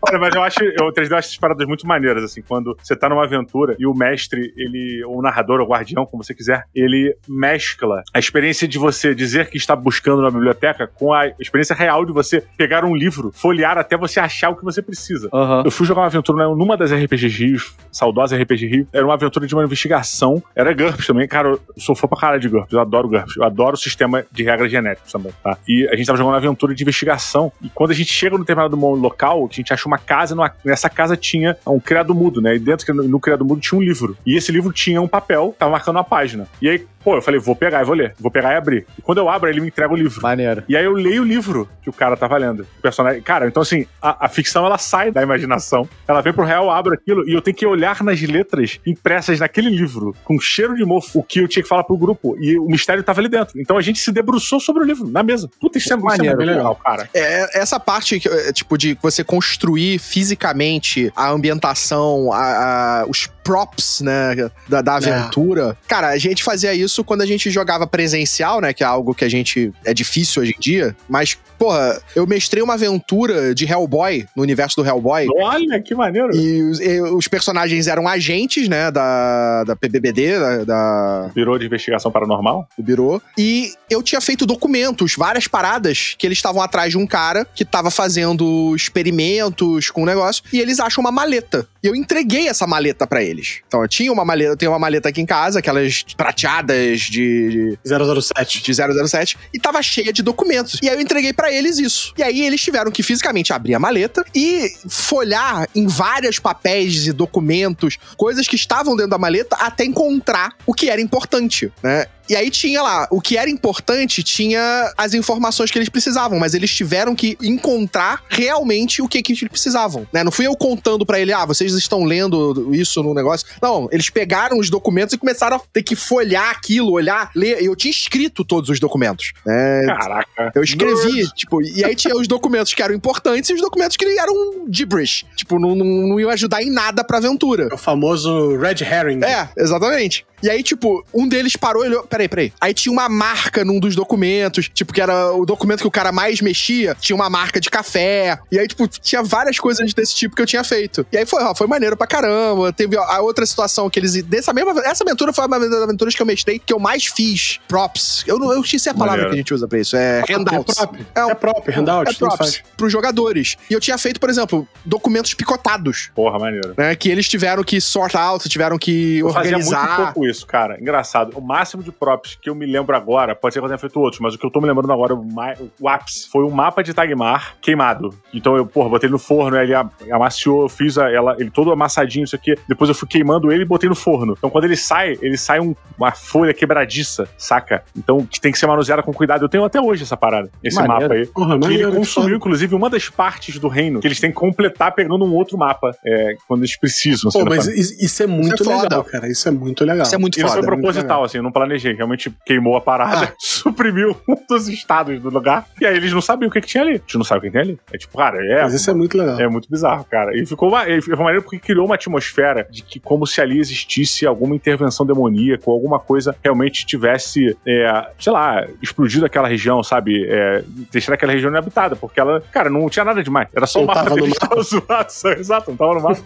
Olha, mas eu acho, eu 3D eu acho essas paradas muito maneiras, assim, quando você tá numa aventura e o mestre, ele, ou o narrador, ou o guardião, como você quiser, ele mescla a experiência de você dizer que está buscando na biblioteca com a experiência real de você pegar um livro, folhear até você achar o que você precisa. Aham. Eu fui jogar uma aventura numa das RPG Rios, saudosa RPG Rio. Era uma aventura de uma investigação. Era GURPS também. Cara, eu sou fã pra caralho de GURPS. Eu adoro GURPS. Eu adoro o sistema de regras genéricos também, tá? E a gente tava jogando uma aventura de investigação. E quando a gente chega no determinado local, a gente acha uma casa. numa- nessa casa tinha um criado mudo, né? E dentro no criado mudo tinha um livro. E esse livro tinha um papel, tava marcando uma página. E aí, pô, eu falei, vou pegar e vou ler. Vou pegar e abrir. E quando eu abro, ele me entrega o livro. Maneiro. E aí eu leio o livro que o cara tava lendo. O personagem. Cara, então assim, a, a ficção ela sai da imaginação. Ela vem pro real, abro aquilo e eu tenho que olhar nas letras impressas naquele livro, com cheiro de mofo, o que eu tinha que falar pro grupo. E o mistério tava ali dentro. Então a gente se debruçou sobre o livro, na mesa. Puta, isso é, isso é Maneiro, legal, cara. É, essa parte, é, tipo, de você construir fisicamente a ambientação, a- a- os props, né, da, da aventura. Cara, a gente fazia isso quando a gente jogava presencial, né, que é algo que a gente... é difícil hoje em dia, mas, porra, eu mestrei uma aventura de Hellboy, no universo do Hellboy, Olha, que maneiro. e os, e os personagens eram agentes, né, da, da PBBD, da- da, Virou de investigação paranormal? do Biro. E eu tinha feito documentos, várias paradas, que eles estavam atrás de um cara que tava fazendo experimentos com o negócio, e eles acham uma maleta. E eu entreguei essa maleta pra eles. Então eu tinha uma maleta, eu tenho uma maleta aqui em casa, aquelas prateadas de, 007. de 007 e tava cheia de documentos. E aí eu entreguei pra eles isso. E aí eles tiveram que fisicamente abrir a maleta e folhar em vários papéis e documentos, coisas que estavam dentro da maleta até encontrar o que era importante, né? E aí tinha lá, o que era importante tinha as informações que eles precisavam, mas eles tiveram que encontrar realmente o que, que eles precisavam, né? Não fui eu contando pra ele, ah, vocês estão lendo isso no negócio. Não, eles pegaram os documentos e começaram a ter que folhar aquilo, olhar, ler. Eu tinha escrito todos os documentos, né? Caraca. Eu escrevi, tipo, e aí tinha os documentos que eram importantes e os documentos que eram gibberish. Tipo, não, não, não iam ajudar em nada pra aventura. É o famoso Red Herring. É, exatamente. E aí, tipo, um deles parou e olhou. Peraí, peraí. Aí tinha uma marca num dos documentos, tipo, que era o documento que o cara mais mexia, tinha uma marca de café. E aí, tipo, tinha várias coisas desse tipo que eu tinha feito. E aí foi, ó, foi maneiro pra caramba. Teve a outra situação que eles. Dessa mesma. Essa aventura foi uma das aventuras que eu mestrei que eu mais fiz. Props. Eu, não- eu esqueci a palavra Maneiro. que a gente usa pra isso. É É handouts. prop. É um- É prop, handout. É tanto props pros jogadores. E eu tinha feito, por exemplo, documentos picotados, Porra, maneiro. né? Que eles tiveram que sort out, tiveram que Eu fazia muito organizar. pouco isso, cara. Engraçado. O máximo de props que eu me lembro agora, pode ser que eu tenha feito outros, mas o que eu tô me lembrando agora, o, mai- o ápice, foi um mapa de Tagmar queimado. Então eu, porra, botei no forno, ele amaciou, eu fiz a- ela, ele todo amassadinho, isso aqui. Depois eu fui queimando ele e botei no forno. Então quando ele sai, ele sai um- uma folha quebradiça, saca? Então que tem que ser manuseada com cuidado. Eu tenho até hoje essa parada, esse Maneiro. mapa aí. Porra, Que ele consumiu, foda. inclusive, uma das partes do reino que eles têm que completar pegando um outro mapa é, quando eles precisam. Pô, assim, mas na- is- isso é muito Isso é foda. legal, cara. Isso é muito legal. Isso é muito Isso foda. foi proposital, assim, eu não planejei. Realmente queimou a parada, Ah. suprimiu um dos estados do lugar. E aí eles não sabiam o que, que tinha ali. A gente não sabe o que tem ali. É tipo, cara, é. Mas isso é muito legal. É muito bizarro, cara. E ficou ma- e foi maneiro porque criou uma atmosfera de que, como se ali existisse alguma intervenção demoníaca ou alguma coisa realmente tivesse, é, sei lá, explodido aquela região, sabe? É, deixar aquela região inabitada, porque ela, cara, não tinha nada demais. Era só o mapa mapa. tava zoado. Exato, não tava no mapa.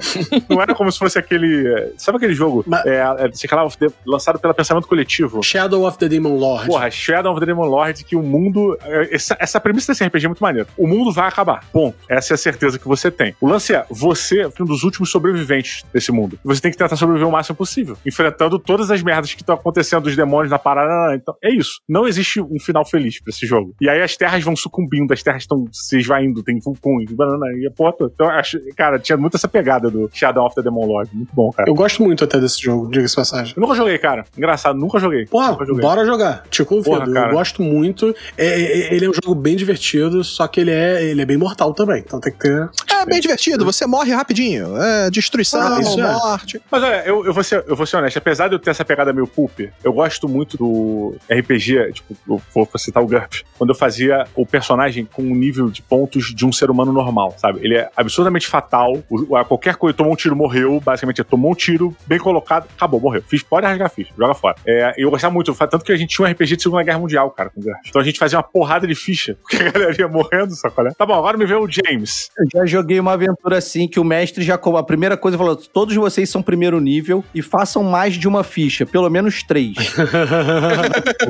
não era como se fosse aquele. Sabe aquele jogo? Mas- É, é, sei lá, lançado pela Pensamento Coletivo. Shadow of the Demon Lord. Porra, Shadow of the Demon Lord, que o mundo. Essa, essa premissa desse RPG é muito maneira. O mundo vai acabar. Ponto. Essa é a certeza que você tem. O lance é: você é um dos últimos sobreviventes desse mundo. Você tem que tentar sobreviver o máximo possível, enfrentando todas as merdas que estão acontecendo, dos demônios na parada. Então, é isso. Não existe um final feliz pra esse jogo. E aí as terras vão sucumbindo, as terras estão se esvaindo, tem vulcões, banana e a porra toda. Então, eu acho, cara, tinha muito essa pegada do Shadow of the Demon Lord. Muito bom, cara. Eu gosto muito até desse jogo, diga-se passagem. Eu nunca joguei, cara. Engraçado, nunca joguei. Porra, bora jogar. Te convido. Porra, cara. eu gosto muito. É, é- ele é um jogo bem divertido, só que ele é, ele é bem mortal também. Então tem que ter. É bem divertido, você morre rapidinho. É destruição, Ah, isso é. morte. Mas olha, eu, eu, vou ser, eu vou ser honesto, apesar de eu ter essa pegada meio pulp, eu gosto muito do RPG, tipo, eu vou citar o GURP, quando eu fazia o personagem com um nível de pontos de um ser humano normal, sabe? Ele é absurdamente fatal, o- a qualquer coisa, tomou um tiro, morreu, basicamente, tomou um tiro, bem colocado, acabou, morreu. Fiz, pode rasgar ficha, joga fora. É, eu gostava muito, tanto que a gente tinha um RPG de Segunda Guerra Mundial, cara. Então a gente fazia uma porrada de ficha, porque a galera ia morrendo, só qual é? Tá bom, agora me vê o James. Eu já joguei uma aventura assim que o mestre já. A primeira coisa falou: todos vocês são primeiro nível e façam mais de uma ficha, pelo menos três.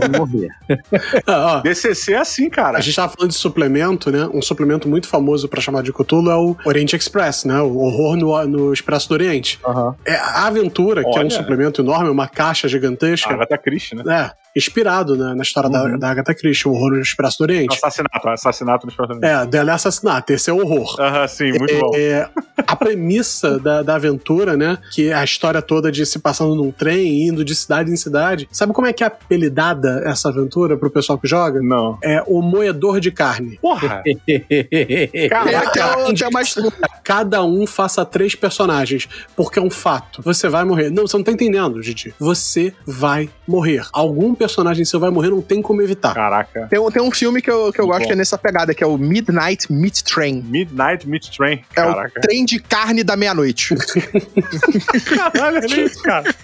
Vou morrer. Ah, ó, DCC é assim, cara. a gente tava falando de suplemento, né? Um suplemento muito famoso pra chamar de Cthulhu é o Oriente Express, né? O horror no, no Expresso do Oriente. É, a aventura, que é um Olha. suplemento enorme, uma caixa gigantesca. Agatha Christie, né? É, inspirado né, na história da, da Agatha Christie, o horror no Expresso do Oriente. Assassinato, assassinato nos Estados Unidos. É, dela é assassinato, esse é o horror. Aham, sim, muito bom. É, a premissa da, da aventura, né? Que é a história toda de se passando num trem, indo de cidade em cidade. Sabe como é que é apelidada essa aventura pro pessoal que joga? Não. É o moedor de carne. Porra! É, Caraca! é que é mais. Cada um faça três personagens, porque é um fato. Você vai morrer. Não, você não tá entendendo, Didi. Você vai morrer. Algum personagem seu vai morrer, não tem como evitar. Caraca. Tem, um- tem um filme que eu, que eu Muito gosto bom. que é nessa pegada, que é o Midnight Meat Train. Midnight Meat Train. É Caraca. o trem de carne da meia-noite. Caralho, olha isso, cara.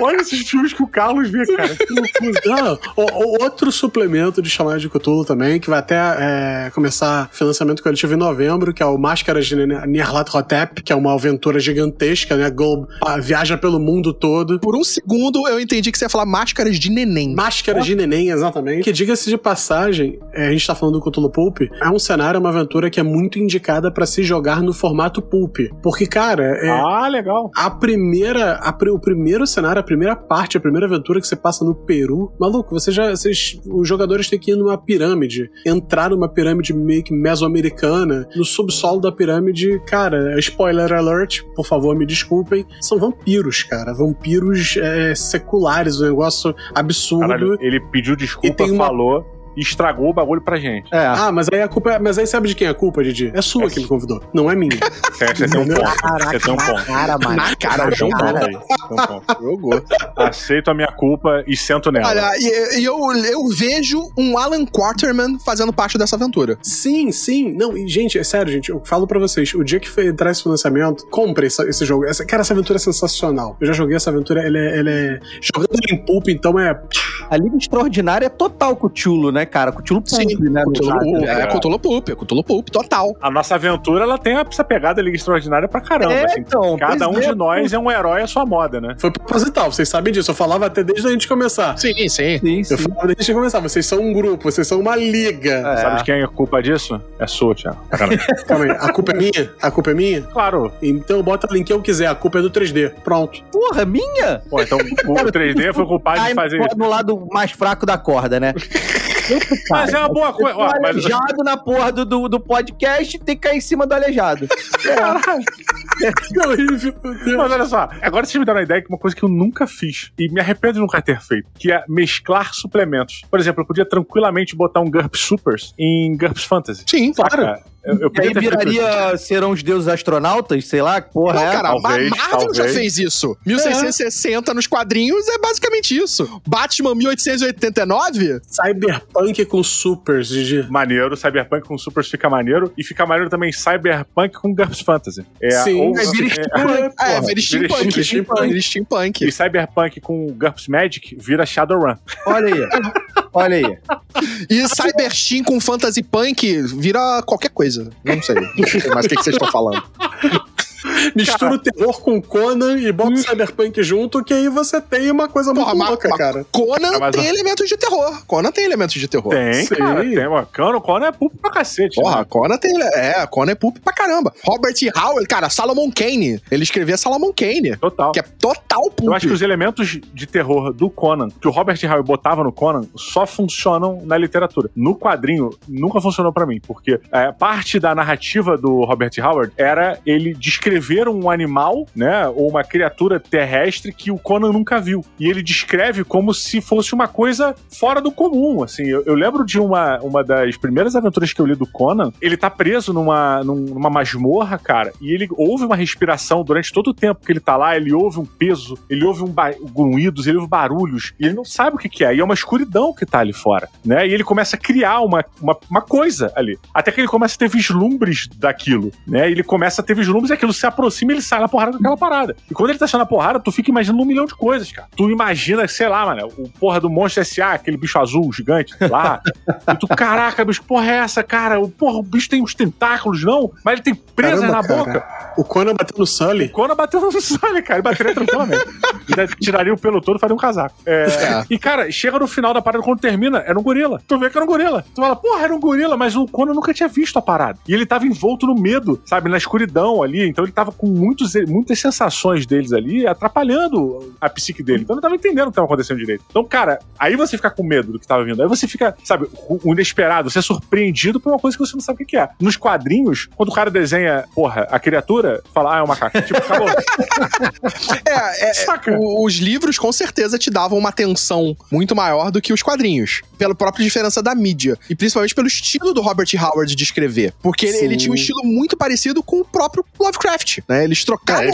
Olha esses filmes que o Carlos vê, cara. Que loucura. Ah, o- outro suplemento de chamada de Cthulhu também, que vai até é, começar financiamento coletivo em novembro, que é o Máscaras de Nyarlathotep, que é uma aventura gigantesca, né? Globo ah, viaja pelo mundo todo. Por um segundo eu entendi que você ia falar máscaras de neném. Máscaras de neném, exatamente. Que diga-se de passagem, é, a gente tá falando do Cthulhu Pulp, é um cenário, é uma aventura que é muito indicada pra se jogar no formato Pulp. Porque, cara, é, Ah, legal. A primeira, a o primeiro cenário, a primeira parte, a primeira aventura que você passa no Peru, maluco, você já, vocês, os jogadores têm que ir numa pirâmide, entrar numa pirâmide meio que mesoamericana, no subsolo da pirâmide, cara, spoiler alert, por favor, me desculpem, são vampiros, cara, vampiros é, seculares, um negócio absurdo. Caralho, ele pediu desculpa, E falou e estragou o bagulho pra gente. É. Ah, mas aí a culpa, é- mas aí sabe de quem é a culpa, Didi? É sua É que me convidou, não é minha. Você, você tem um ponto. Você tem um ponto. Cara, mano. Na cara, Tem um jogou. ponto aí. Tem um ponto. Jogou. Aceito a minha culpa e sento nela. Olha, e, eu, eu vejo um Alan Quarterman fazendo parte dessa aventura. Sim, sim. Não, e, gente, é sério, gente. Eu falo pra vocês. O dia que foi entrar esse financiamento, compre essa- esse jogo. Essa, cara, essa aventura é sensacional. Eu já joguei essa aventura. Ela é. Ela é jogando em pulp, então é. A Liga Extraordinária é total Cthulhu, né, cara? Cthulhu Sim, né? Cthulhu. Pulp. é. É, Cthulhu Pulp, é Cthulhu Pulp, total. A nossa aventura, ela tem essa pegada Liga Extraordinária pra caramba. É, assim. então, Cada um é, de nós é um herói à sua moda, né? Foi proposital, vocês sabem disso. Eu falava até desde a gente começar. Sim, sim. Sim, Eu sim. falava desde a gente começar. Vocês são um grupo, vocês são uma liga. É. Sabe de quem é a culpa disso? É sua, Thiago. Calma aí. A culpa é minha? A culpa é minha? claro. Então bota o link que eu quiser. A culpa é do 3D. Pronto. Porra, minha? Pô, então o 3D foi culpado de fazer isso. no lado mais fraco da corda, né? Mas é uma boa coisa. tô Ó, mas- aleijado na porra do, do, do podcast e tem que cair em cima do aleijado. Que horrível, meu Deus. Mas olha só, agora vocês me deram uma ideia que uma coisa que eu nunca fiz e me arrependo de nunca ter feito, que é mesclar suplementos. Por exemplo, eu podia tranquilamente botar um GURPS Supers em GURPS Fantasy. Sim, claro. Saca? Eu, eu E aí viraria, serão os deuses astronautas, sei lá, porra Não, é. cara, talvez, Marvel já talvez. fez isso. 1660 nos quadrinhos é basicamente isso. Batman 1889? Cyberpunk com supers, Gigi. Maneiro, Cyberpunk com Supers fica maneiro. E fica maneiro também Cyberpunk com GURPS Fantasy. É, Sim. ou- É, vira é, steampunk, É, porra. vira steampunk. vira e Cyberpunk com GURPS Magic vira Shadowrun. Olha aí. Olha aí. E Cybersteam com Fantasy Punk vira qualquer coisa. Não sei. Não sei mais o que, que vocês estão falando. Mistura o terror com Conan e bota o Cyberpunk junto, que aí você tem uma coisa Porra, muito louca, cara. Conan É, mas- tem elementos de terror. Conan tem elementos de terror. Tem, Sim. cara, tem. Mano. Conan, Conan é pulpo pra cacete. Porra, né? Conan tem. É, Conan é poop pra caramba. Robert. Howard, cara, Salomon Kane. Ele escrevia Salomon Kane. Total. Que é total poop. Eu acho que os elementos de terror do Conan, que o Robert Howe botava no Conan, só funcionam na literatura. No quadrinho, nunca funcionou pra mim, porque é, parte da narrativa do Robert Howard era ele descrever um animal, né, ou uma criatura terrestre que o Conan nunca viu. E ele descreve como se fosse uma coisa fora do comum, assim. Eu, eu lembro de uma, uma das primeiras aventuras que eu li do Conan, ele tá preso numa, num- numa masmorra, cara, e ele ouve uma respiração durante todo o tempo que ele tá lá, ele ouve um peso, ele ouve um grunhidos, ele ouve barulhos, e ele não sabe o que, que é, e é uma escuridão que tá ali fora, né? E ele começa a criar uma, uma, uma coisa ali. Até que ele começa a ter vislumbres daquilo, né? E ele começa a ter vislumbres e aquilo se aproxima e ele sai na porrada daquela parada. E quando ele tá saindo na porrada, tu fica imaginando um milhão de coisas, cara. Tu imagina, sei lá, mano, o porra do Monstro S.A., aquele bicho azul gigante lá. e tu, caraca, bicho, porra é essa, cara? O, porra, o bicho tem uns tentáculos, não? Mas ele tem presas Caramba, na cara. boca. O Conan bateu no Sully. Conan bateu no Sully, cara. Ele bateria tranquilamente. Ainda tiraria o pelo todo e faria um casaco. É, É. E, cara, chega no final da parada, quando termina, era um gorila. Tu vê que era um gorila. Tu fala, porra, era um gorila, mas o Conan nunca tinha visto a parada. E ele tava envolto no medo, sabe? Na escuridão ali. Então ele tava com muitos, muitas sensações deles ali, atrapalhando a psique dele. Então ele não tava entendendo o que tava acontecendo direito. Então, cara, aí você fica com medo do que tava vindo. Aí você fica, sabe, o inesperado, você é surpreendido por uma coisa que você não sabe o que é. Nos quadrinhos, quando o cara desenha, porra, a criatura, fala, ah, é um macaco. Tipo, acabou. É, é, Saca? o- os livros com certeza te davam uma atenção muito maior do que os quadrinhos. Pela própria diferença da mídia. E principalmente pelo estilo do Robert Howard de escrever. Porque ele, ele tinha um estilo muito parecido com o próprio Lovecraft, né? Eles trocavam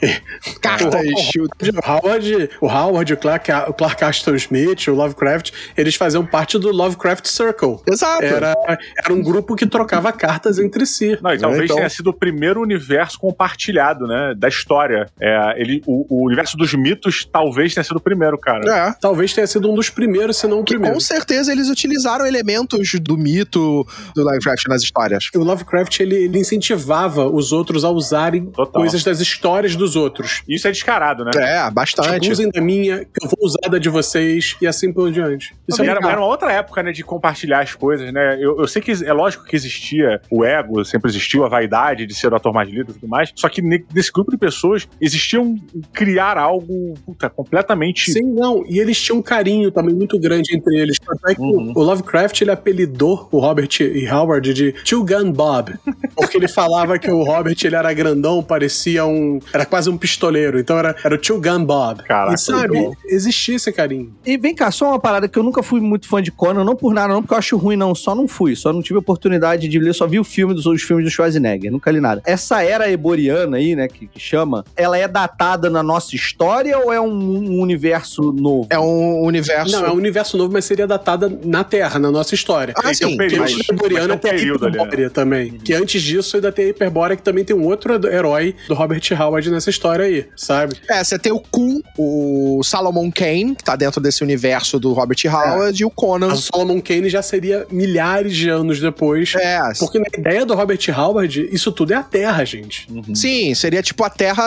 É, cartas. O Howard, o Howard, o Clark, o Clark Ashton Smith, o Lovecraft, eles faziam parte do Lovecraft Circle. Exato. Era, era um grupo que trocava cartas entre si. Não, e talvez Então- tenha sido o primeiro universo compartilhado, né? Da história. É, ele, o, o universo dos mitos talvez tenha sido o primeiro, cara. É. Talvez tenha sido um dos primeiros, se não o Que primeiro. com certeza eles utilizaram elementos do mito do Lovecraft nas histórias. O Lovecraft ele, ele incentivava os outros a Total. coisas das histórias dos outros. Isso é descarado, né? É, bastante. Tipo, usem da minha, que eu vou usar da de vocês, e assim por diante. Isso é era, era uma outra época, né, de compartilhar as coisas, né? Eu, eu sei que é lógico que existia o ego, sempre existiu a vaidade de ser o ator mais lido e tudo mais, só que ne- nesse grupo de pessoas existia um criar algo puta, completamente Sim, não. E eles tinham um carinho também muito grande entre eles. Tanto é que Uhum. o Lovecraft ele apelidou o Robert E. Howard de Two Gun Bob. Porque ele falava que o Robert ele era grandão, parecia um. Era quase um pistoleiro. Então era, era o Two Gun Bob. Caraca, e sabe, existia esse carinho. E vem cá, só uma parada que eu nunca fui muito fã de Conan, não por nada, não porque eu acho ruim, não. Só não fui, só não tive oportunidade de ler, só vi o filme dos os filmes do Schwarzenegger, nunca li nada. Essa era eboriana aí, né, que, que chama, ela é datada na nossa história ou é um, um universo novo? É um universo. Não, é um universo novo, mas seria datada na Terra, na nossa história. Ah, Tem sim. um período. Mas tem tem um a período ali, né? Também. Que antes disso ainda tem a Hiperbórea, que também tem um outro herói do Robert Howard nessa história aí, sabe? É, você tem o Kun, o Salomon Kane, que tá dentro desse universo do Robert Howard, e o Conan. O Solomon Kane já seria milhares de anos depois. É, Porque na ideia do Robert Howard, isso tudo é a Terra, gente. sim, seria tipo a Terra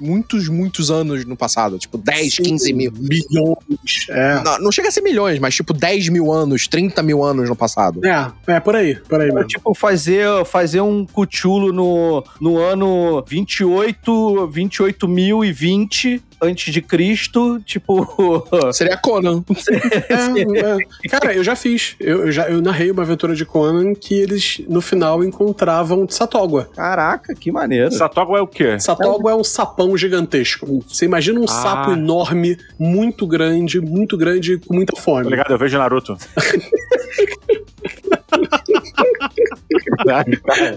muitos, muitos anos no passado. Tipo 10, 15 mil. Bilhões. É. Não, não chega a ser milhões, mas tipo 10 mil anos, 30 mil anos no passado. É, é por aí, por aí É, mesmo. tipo, fazer, fazer um cuchulo no, no ano 28, 28.020 antes de Cristo, tipo... Seria Conan. É, é. Cara, eu já fiz. Eu, eu já eu narrei uma aventura de Conan que eles, no final, encontravam Satogwa. Caraca, que maneiro. Satogo é o quê? Satogwa é um sapão gigantesco. Você imagina um Ah. sapo enorme, muito grande, muito grande, com muita Tá fome. ligado? Eu vejo Naruto.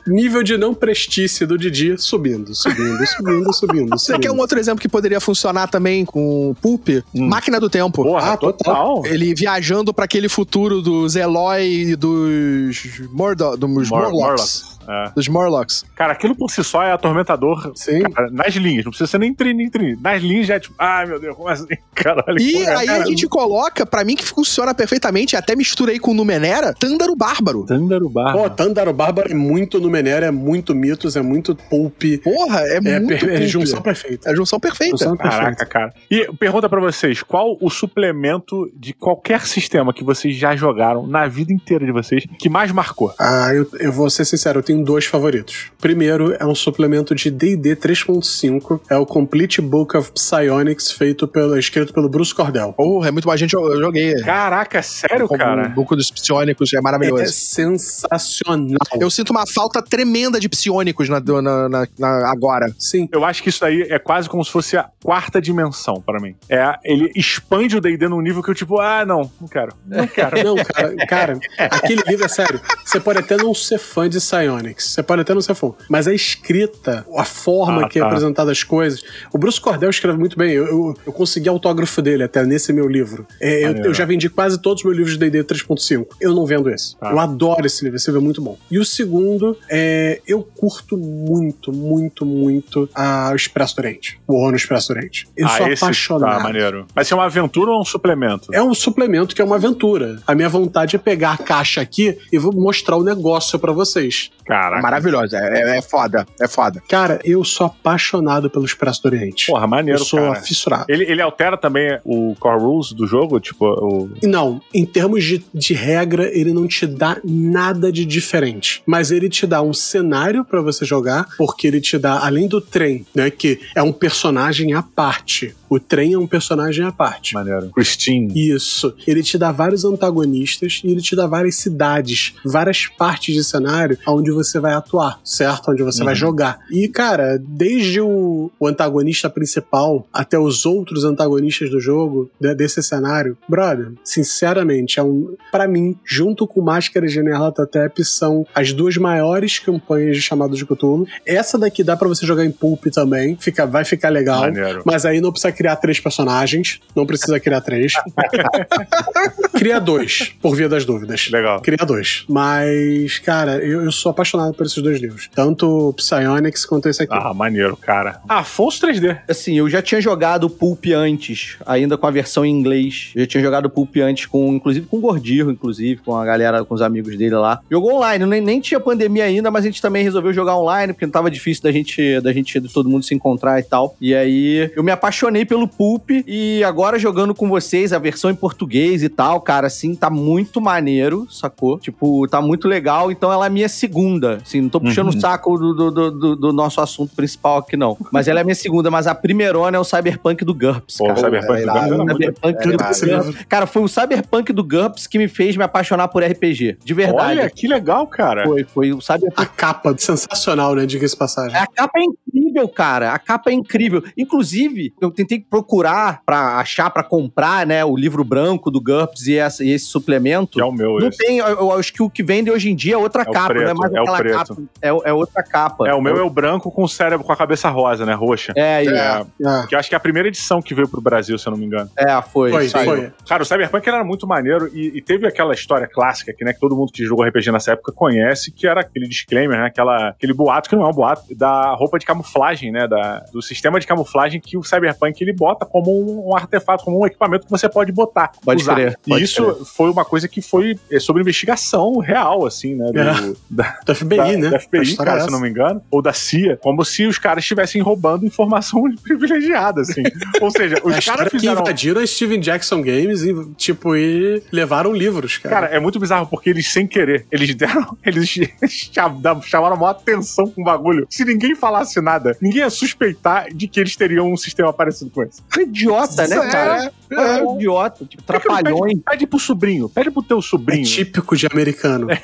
Nível de não prestice do Didi subindo, subindo, subindo, subindo. Você quer subindo. um outro exemplo que poderia funcionar também com o Pulp? Máquina do Tempo. Porra, Ah, total. Ele viajando pra aquele futuro dos Eloy e dos, Mordo dos Mor- Morlocks. É. Dos Morlocks. Cara, aquilo por si só é atormentador. Sim. Cara, nas linhas, não precisa ser nem tri, nem tri. Nas linhas já é tipo, ai meu Deus, como assim? Caralho. E porra, aí cara. a gente coloca, pra mim que funciona perfeitamente, até misturei com o Numenera, Tândaro Bárbaro. Tândaro Barra. Pô, Tandaro Bárbaro é muito Numenera, é muito Mitos, é muito Pulp. Porra, é, É, muito per- é junção perfeita. É a junção perfeita. Junção Caraca, perfeita. cara. E pergunta pra vocês, qual o suplemento de qualquer sistema que vocês já jogaram na vida inteira de vocês que mais marcou? Ah, eu, eu vou ser sincero, eu tenho dois favoritos. Primeiro é um suplemento de D&D 3.5, é o Complete Book of Psionics, feito pelo, escrito pelo Bruce Cordell. Porra, é muito mais gente, eu joguei. Caraca, sério, Como cara? O buco dos psionicos é É maravilhoso. sensacional. Eu sinto uma falta tremenda de psionicos na, na- na- na- agora. Sim. Eu acho que isso aí é quase como se fosse a quarta dimensão pra mim. É, ele expande o D&D num nível que eu tipo, ah, não, não quero. Não quero. Não, cara, cara, aquele livro é sério. Você pode até não ser fã de Psionics, você pode até não ser fã, mas a escrita, a forma Ah, que é tá. apresentada as coisas. O Bruce Cordell escreve muito bem. Eu, eu, eu consegui autógrafo dele até nesse meu livro. É, eu, eu já vendi quase todos os meus livros de D&D 3.5. Eu não vendo esse. Tá. Eu adoro esse livro, esse livro é muito bom. E o segundo, é, eu curto muito, muito, muito a, o Expresso Oriente. O Horror no Expresso Oriente. Eu ah, sou esse apaixonado. Tá, maneiro. Vai ser uma aventura ou um suplemento? É um suplemento que é uma aventura. A minha vontade é pegar a caixa aqui e vou mostrar o negócio pra vocês. Caraca. Maravilhosa. É, é- é foda. É foda. Cara, eu sou apaixonado pelo Expresso do Oriente. Porra, eu maneiro, sou cara. fissurado. Ele, ele altera também o core rules do jogo? Tipo, o... Não, em termos de, de regra, ele não te dá nada de diferente. Mas ele te dá um cenário pra você jogar, porque ele te dá, além do trem, né, que é um personagem à parte. O trem é um personagem à parte. Maneiro. Christine. Isso. Ele te dá vários antagonistas e ele te dá várias cidades, várias partes de cenário onde você vai atuar, certo? Onde você vai Uhum. jogar. E, cara, desde o, o antagonista principal até os outros antagonistas do jogo, de- desse cenário, brother, sinceramente, é um. para mim, junto com Máscara de Nyarlathotep, são as duas maiores campanhas de chamado de Cthulhu. Essa daqui dá pra você jogar em Pulp também, fica, vai ficar legal. Maneiro. Mas aí não precisa criar três personagens. Não precisa criar três. Cria dois, por via das dúvidas. Legal. Cria dois. Mas, cara, eu, eu sou apaixonado por esses dois livros. Tanto o Psionics quanto esse aqui. Ah, maneiro, cara. Afonso 3D. Assim, eu já tinha jogado Pulp antes, ainda com a versão em inglês. Eu já tinha jogado Pulp antes, com, inclusive com o Gordirro, inclusive, com a galera, com os amigos dele lá. Jogou online, nem, nem tinha pandemia ainda, mas a gente também resolveu jogar online, porque não tava difícil da gente, da gente, de todo mundo se encontrar e tal. E aí, eu me apaixonei pelo Pulp e agora jogando com vocês, a versão em português e tal, cara, assim, tá muito maneiro, sacou? Tipo, tá muito legal, então ela é a minha segunda, assim, não tô puxando Uhum. o saco do, do, do- do- nosso assunto principal aqui, não. Mas ela é a minha segunda, mas a primeirona é o Cyberpunk do GURPS, Pô, o cara. Cyberpunk é do era. Cyberpunk É do. Cara, foi o Cyberpunk do GURPS que me fez me apaixonar por RPG. De verdade. Olha, que legal, cara. Foi, foi o Cyberpunk. A capa, sensacional, né? Diga-se passagem. A capa é incrível, cara. A capa é incrível. Inclusive, eu tentei procurar pra achar, pra comprar, né, o livro branco do GURPS e, essa- e esse suplemento. Que é o meu, Não esse. tem, eu, eu acho que o que vende hoje em dia é outra É capa, não é preto, mais é o aquela preto. capa. É, é outra capa. É, o meu é o branco com o cérebro com a cabeça rosa, né? Roxa. É, é, É, Ah, que eu acho que é a primeira edição que veio pro Brasil, se eu não me engano. é, foi. foi, foi. Cara, o Cyberpunk era muito maneiro e, e teve aquela história clássica que, né, que todo mundo que jogou RPG nessa época conhece, que era aquele disclaimer, né? Aquela, aquele boato, que não é um boato, da roupa de camuflagem, né? Da, do sistema de camuflagem que o Cyberpunk ele bota como um, um artefato, como um equipamento que você pode botar. Pode usar. crer, E isso foi uma coisa que foi é, sobre investigação real, assim, né? do- É. da, Do FBI, da, né? da FBI, cara, é se essa. não me engano, ou da CIA, como se os caras estivessem roubando informação privilegiada, assim. ou seja, A os caras que fizeram. invadiram a Steven Jackson Games e, tipo, e levaram livros, cara. Cara, é muito bizarro porque eles, sem querer, eles deram. Eles cham- chamaram a maior atenção com o bagulho. Se ninguém falasse nada, ninguém ia suspeitar de que eles teriam um sistema parecido com esse. Que idiota, né, É, cara? É, idiota, tipo, trapalhões. Pede, pede pro sobrinho, pede pro teu É sobrinho. típico de americano.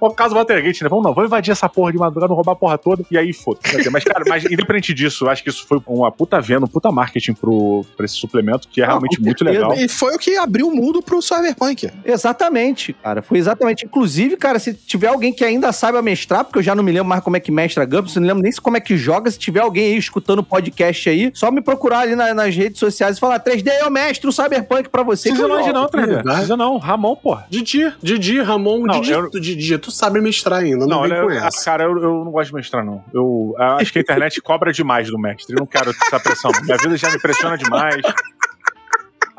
O caso Watergate, né? Vamos não, vamos invadir essa porra de madrugada, roubar a porra toda e aí foda. Mas, cara, mas independente disso, eu acho que isso foi uma puta venda, um puta marketing pro, pra esse suplemento, que é realmente com muito legal. E foi o que abriu o mundo pro Cyberpunk. Exatamente, cara. Foi exatamente. Inclusive, cara, se tiver alguém que ainda saiba mestrar, porque eu já não me lembro mais como é que mestra Gumps, não lembro nem se como é que joga. Se tiver alguém aí escutando o podcast aí, só me procurar ali na- nas redes sociais e falar: 3D, eu mestro o Cyberpunk pra você. Precisa longe jogo." não, 3D. Verdade. Precisa não. Ramon, porra. Didi, Didi, Ramon, Não, Didi, eu- Didi, tu sabe mestrar ainda, não, Não, vem olha, com eu- essa. cara, eu, eu não gosto de mestrar, não. Eu, eu acho que a internet cobra demais do mestre. Eu não quero essa pressão. Minha vida já me pressiona demais.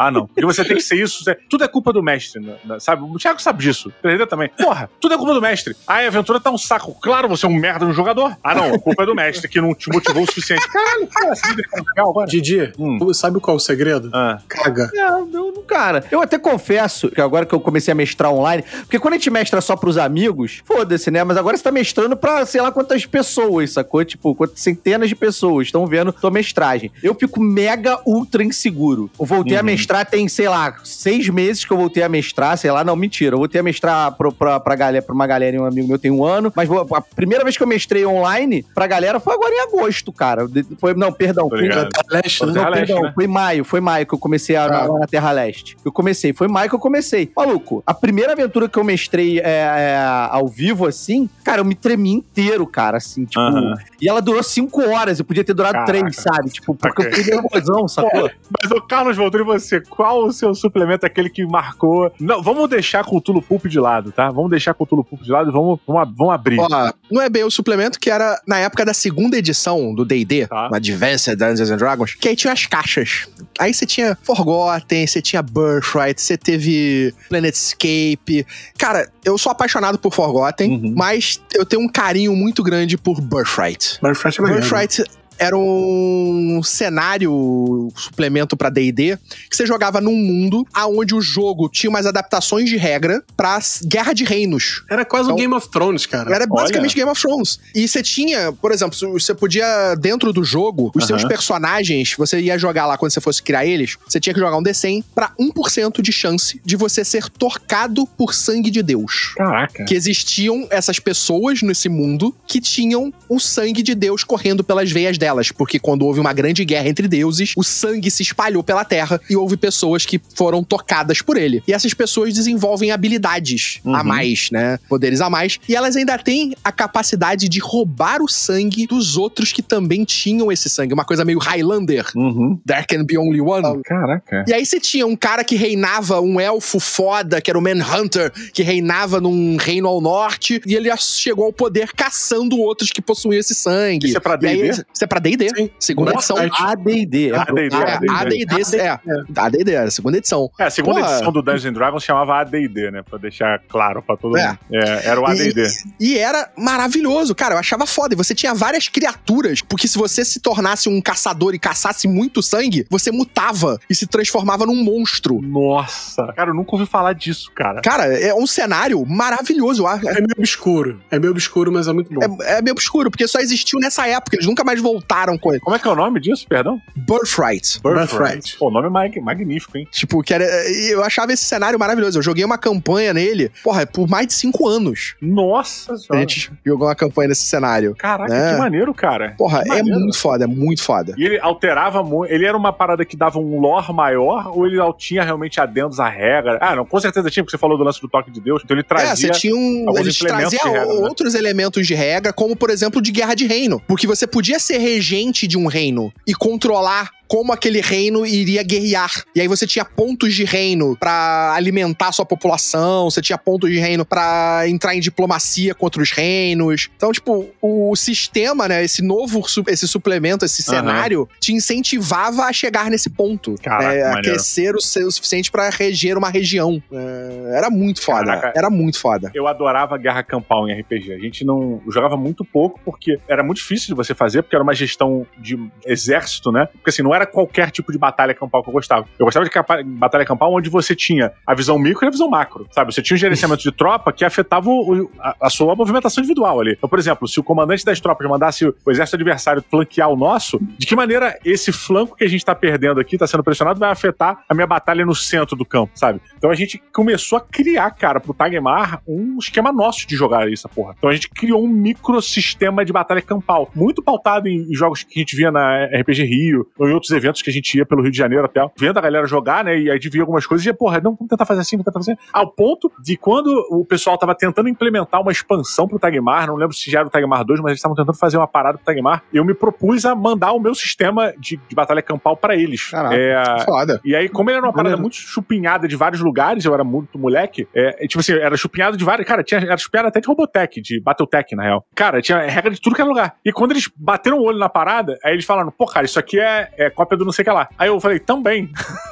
Ah, não. Porque você tem que ser isso. você- Tudo é culpa do mestre, né? sabe? O Thiago sabe disso. O 3D também. Porra, tudo é culpa do mestre. Aí a aventura tá um saco. Claro, você é um merda no jogador. Ah, não. A culpa é do mestre que não te motivou o suficiente. Caralho, cara, essa vida é legal, agora. Didi, Hum. sabe qual é o segredo? Ah, Caga. É, eu, não- cara, eu até confesso que agora que eu comecei a mestrar online, porque quando a gente mestra só pros amigos, foda-se, né? Mas agora você tá mestrando pra sei lá quantas pessoas, sacou? Tipo, quantas centenas de pessoas estão vendo tua mestragem. Eu fico mega ultra inseguro. Eu voltei a Uhum. Mestrar tem, sei lá, seis meses que eu voltei a mestrar, sei lá, não, mentira. Eu voltei a mestrar pro, pra, pra, galera, pra uma galera e um amigo meu tem um ano, mas vou- a primeira vez que eu mestrei online pra galera foi agora em agosto, cara. Foi, não, perdão, foi, ligado. Leste, não, Leste, perdão, né? foi maio, foi maio que eu comecei a, Ah. na, na Terra Leste. Eu comecei, foi maio que eu comecei. Maluco, a primeira aventura que eu mestrei é, é, ao vivo, assim, cara, eu me tremi inteiro, cara, assim, tipo. Aham. E ela durou cinco horas, eu podia ter durado Caraca. três, sabe? Tipo, porque Ok. eu fiquei nervosão, sacou? Mas o Carlos voltou e você, qual o seu suplemento, aquele que marcou? Não, vamos deixar com o Tulo Pulp de lado, tá? Vamos deixar com o Tulo Pulp de lado e vamos, vamos, vamos abrir. Ó, não é bem o suplemento que era na época da segunda edição do D&D, Tá. no Advanced Dungeons and Dragons, que aí tinha as caixas. Aí você tinha Forgotten, você tinha Birthright, você teve Planetscape. Cara, eu sou apaixonado por Forgotten, Uhum. mas eu tenho um carinho muito grande por Birthright. Birthright é. Birthright era um cenário suplemento pra D&D que você jogava num mundo aonde o jogo tinha umas adaptações de regra pra s- Guerra de Reinos. Era quase Então- o Game of Thrones, cara. Era basicamente Game of Thrones. E você tinha, por exemplo, você podia, dentro do jogo, os seus Aham. personagens, você ia jogar lá quando você fosse criar eles, você tinha que jogar um D100 pra 1% de chance de você ser torcado por sangue de Deus. Caraca. Que existiam essas pessoas nesse mundo que tinham o sangue de Deus correndo pelas veias delas. Porque quando houve uma grande guerra entre deuses, o sangue se espalhou pela terra e houve pessoas que foram tocadas por ele. E essas pessoas desenvolvem habilidades a Uhum. mais, né? Poderes a mais. E elas ainda têm a capacidade de roubar o sangue dos outros que também tinham esse sangue. Uma coisa meio Highlander. Uhum. There can be only one. Caraca. E aí você tinha um cara que reinava, um elfo foda, que era o Manhunter, que reinava num reino ao norte, e ele chegou ao poder caçando outros que possuíam esse sangue. Isso é pra D&D? Isso é pra D&D. Sim. Segunda Nossa, edição. é AD&D. AD&D, AD&D. AD&D, é. AD&D, era a segunda edição. É, a segunda Porra. edição do Dungeons and Dragons chamava AD&D, né? Pra deixar claro pra todo É. mundo. É, era o AD&D. E, e era maravilhoso, cara. Eu achava foda. E você tinha várias criaturas, porque se você se tornasse um caçador e caçasse muito sangue, você mutava e se transformava num monstro. Nossa. Cara, eu nunca ouvi falar disso, cara. Cara, é um cenário maravilhoso. É meio obscuro. É meio obscuro, mas é muito bom. É, é meio obscuro, porque só existiu nessa época. Eles nunca mais voltaram com ele. Como é que é o nome disso, perdão? Birthright. Birthright. Pô, o nome é mag- magnífico, hein? Tipo, que era. Eu achava esse cenário maravilhoso. Eu joguei uma campanha nele, porra, por mais de cinco anos. Nossa A senhora. gente jogou uma campanha nesse cenário. Caraca, É. que maneiro, cara. Porra, Que é maneiro. muito foda, é muito foda. E ele alterava muito. Ele era uma parada que dava um lore maior ou ele tinha realmente adendos à regra? Ah, não, com certeza tinha, porque você falou do lance do toque de Deus. Então ele É, trazia. você tinha um. Eles implementos traziam né? outros elementos de regra, como, por exemplo, de guerra de reino. Porque você podia ser regente de um reino e controlar como aquele reino iria guerrear. E aí você tinha pontos de reino pra alimentar sua população, você tinha pontos de reino pra entrar em diplomacia contra os reinos. Então, tipo, o sistema, né, esse novo, esse suplemento, esse Aham. cenário, te incentivava a chegar nesse ponto. Caraca, É, a crescer o, ser o suficiente pra reger uma região. É, era muito foda. Caraca. Era muito foda. Eu adorava guerra campal em RPG. A gente não jogava muito pouco porque era muito difícil de você fazer, porque era uma gestão de exército, né? Porque assim, não era era qualquer tipo de batalha campal que eu gostava. Eu gostava de batalha campal onde você tinha a visão micro e a visão macro, sabe? Você tinha um gerenciamento de tropa que afetava o- a, a sua movimentação individual ali. Então, por exemplo, se o comandante das tropas mandasse o exército adversário flanquear o nosso, de que maneira esse flanco que a gente tá perdendo aqui, tá sendo pressionado, vai afetar a minha batalha no centro do campo, sabe? Então a gente começou a criar, cara, pro Tagmar um esquema nosso de jogar essa porra. Então a gente criou um microsistema de batalha campal, muito pautado em, em jogos que a gente via na RPG Rio, ou em outros eventos que a gente ia pelo Rio de Janeiro até, vendo a galera jogar, né? E aí via algumas coisas e, porra, não, vamos tentar fazer assim, vamos tentar fazer assim. Ao ponto de quando o pessoal tava tentando implementar uma expansão pro Tagmar, não lembro se já era o Tagmar 2, mas eles estavam tentando fazer uma parada pro Tagmar, eu me propus a mandar o meu sistema de, de batalha campal pra eles. Caraca. É, Foda. e aí, como ele era uma parada Maneiro. muito chupinhada de vários lugares, eu era muito moleque, é, tipo assim, era chupinhado de vários. Cara, tinha, era chupinhado até de Robotech, de Battletech, na real. Cara, tinha regra de tudo que era lugar. E quando eles bateram o olho na parada, aí eles falaram, pô, cara, isso aqui é, é cópia do não sei o que lá. Aí eu falei, também.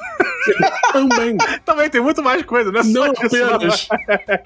Também. também tem muito mais coisa, não é só Não isso, apenas.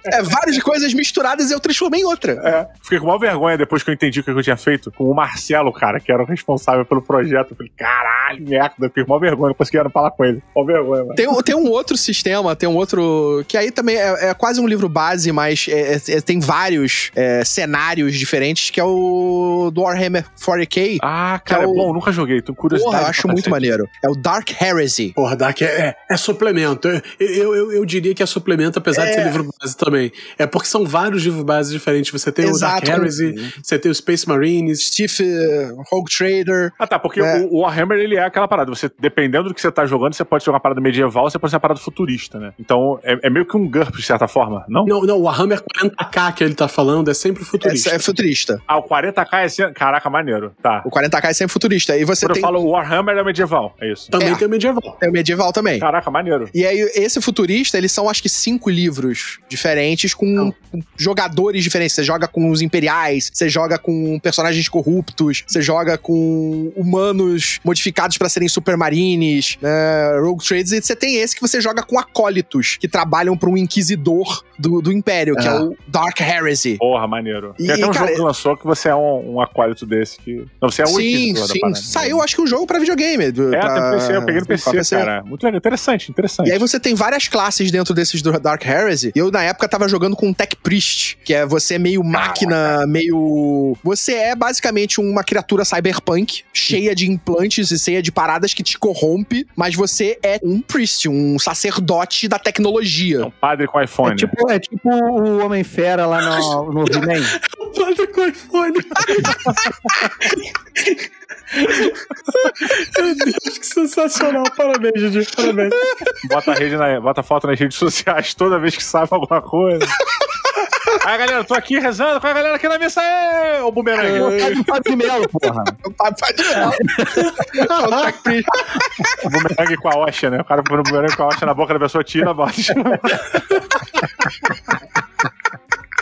É, várias coisas misturadas e eu transformei em outra. É, fiquei com maior vergonha depois que eu entendi o que eu tinha feito com o Marcelo, cara, que era o responsável pelo projeto. Eu falei, caralho, merda, eu fiquei com maior vergonha, não conseguia falar com ele. Maior vergonha, mano. Tem, um- tem um outro sistema, tem um outro. Que aí também é, é quase um livro base, mas é- é- é- tem vários é, cenários diferentes, que é o do Warhammer 40k. Ah, cara, Que é o- bom, nunca joguei, tô curiosidade. Porra, eu acho muito maneiro. É o Dark Heresy. Porra, Dark é, é, é suplemento. Eu, eu, eu, eu diria que é suplemento, apesar de ser livro base também. É porque são vários livros base diferentes. Você tem o Dark Exato. Heresy, você tem o Space Marines. Steve eh, Rogue Trader. Ah, tá, porque É. o, Warhammer, ele é aquela parada. Você, dependendo do que você tá jogando, você pode ser uma parada medieval, você pode ser uma parada futurista, né? Então, é, é meio que um GURP, de certa forma, não? Não, não, o Warhammer 40k que ele tá falando é sempre futurista. É, é futurista. Ah, o 40k é... assim- Caraca, maneiro. Tá. O 40k é sempre futurista. E você Quando tem. eu falo Warhammer, é medieval. É isso. Também É. tem o medieval. É o medieval também. Caraca, maneiro. E aí, esse futurista, eles são acho que cinco livros diferentes com, com jogadores diferentes. Você joga com os imperiais, você joga com personagens corruptos, você joga com humanos modificados pra serem supermarines, né, rogue trades, e você tem esse que você joga com acólitos, que trabalham pra um inquisidor do, do império, que é Ah. o Dark Heresy. Porra, maneiro. E, Tem até um cara, jogo que lançou que você é um, um acólito desse. Que... Não, você é o sim, inquisidor da sim. parada. Saiu, acho que um jogo pra videogame. do- É, pra- PC, eu peguei no pra PC, cara. Muito legal, interessante, interessante. E aí você tem várias classes dentro desses do Dark Heresy. E eu, na época, tava jogando com Tech Priest, que é você meio máquina, meio... Você é basicamente uma criatura cyberpunk, cheia de implantes e cheia de paradas que te corrompe, mas você é um priest, um sacerdote da É tecnologia. um padre com iPhone. É tipo, é tipo o Homem-Fera lá no, no He-Man. Olha com o iPhone. Meu Deus, que sensacional. Parabéns, Didi. Parabéns. Bota, a rede na, bota foto nas redes sociais toda vez que sabe alguma coisa. Aí, galera, tô aqui rezando com a galera aqui na missa. Ê, ô bumerangue. Tá de Fábio Melo, porra. O Tech Priest. O bumerangue com a Osha, né? O cara põe o bumerangue com a Osha na boca da pessoa, tira, bota.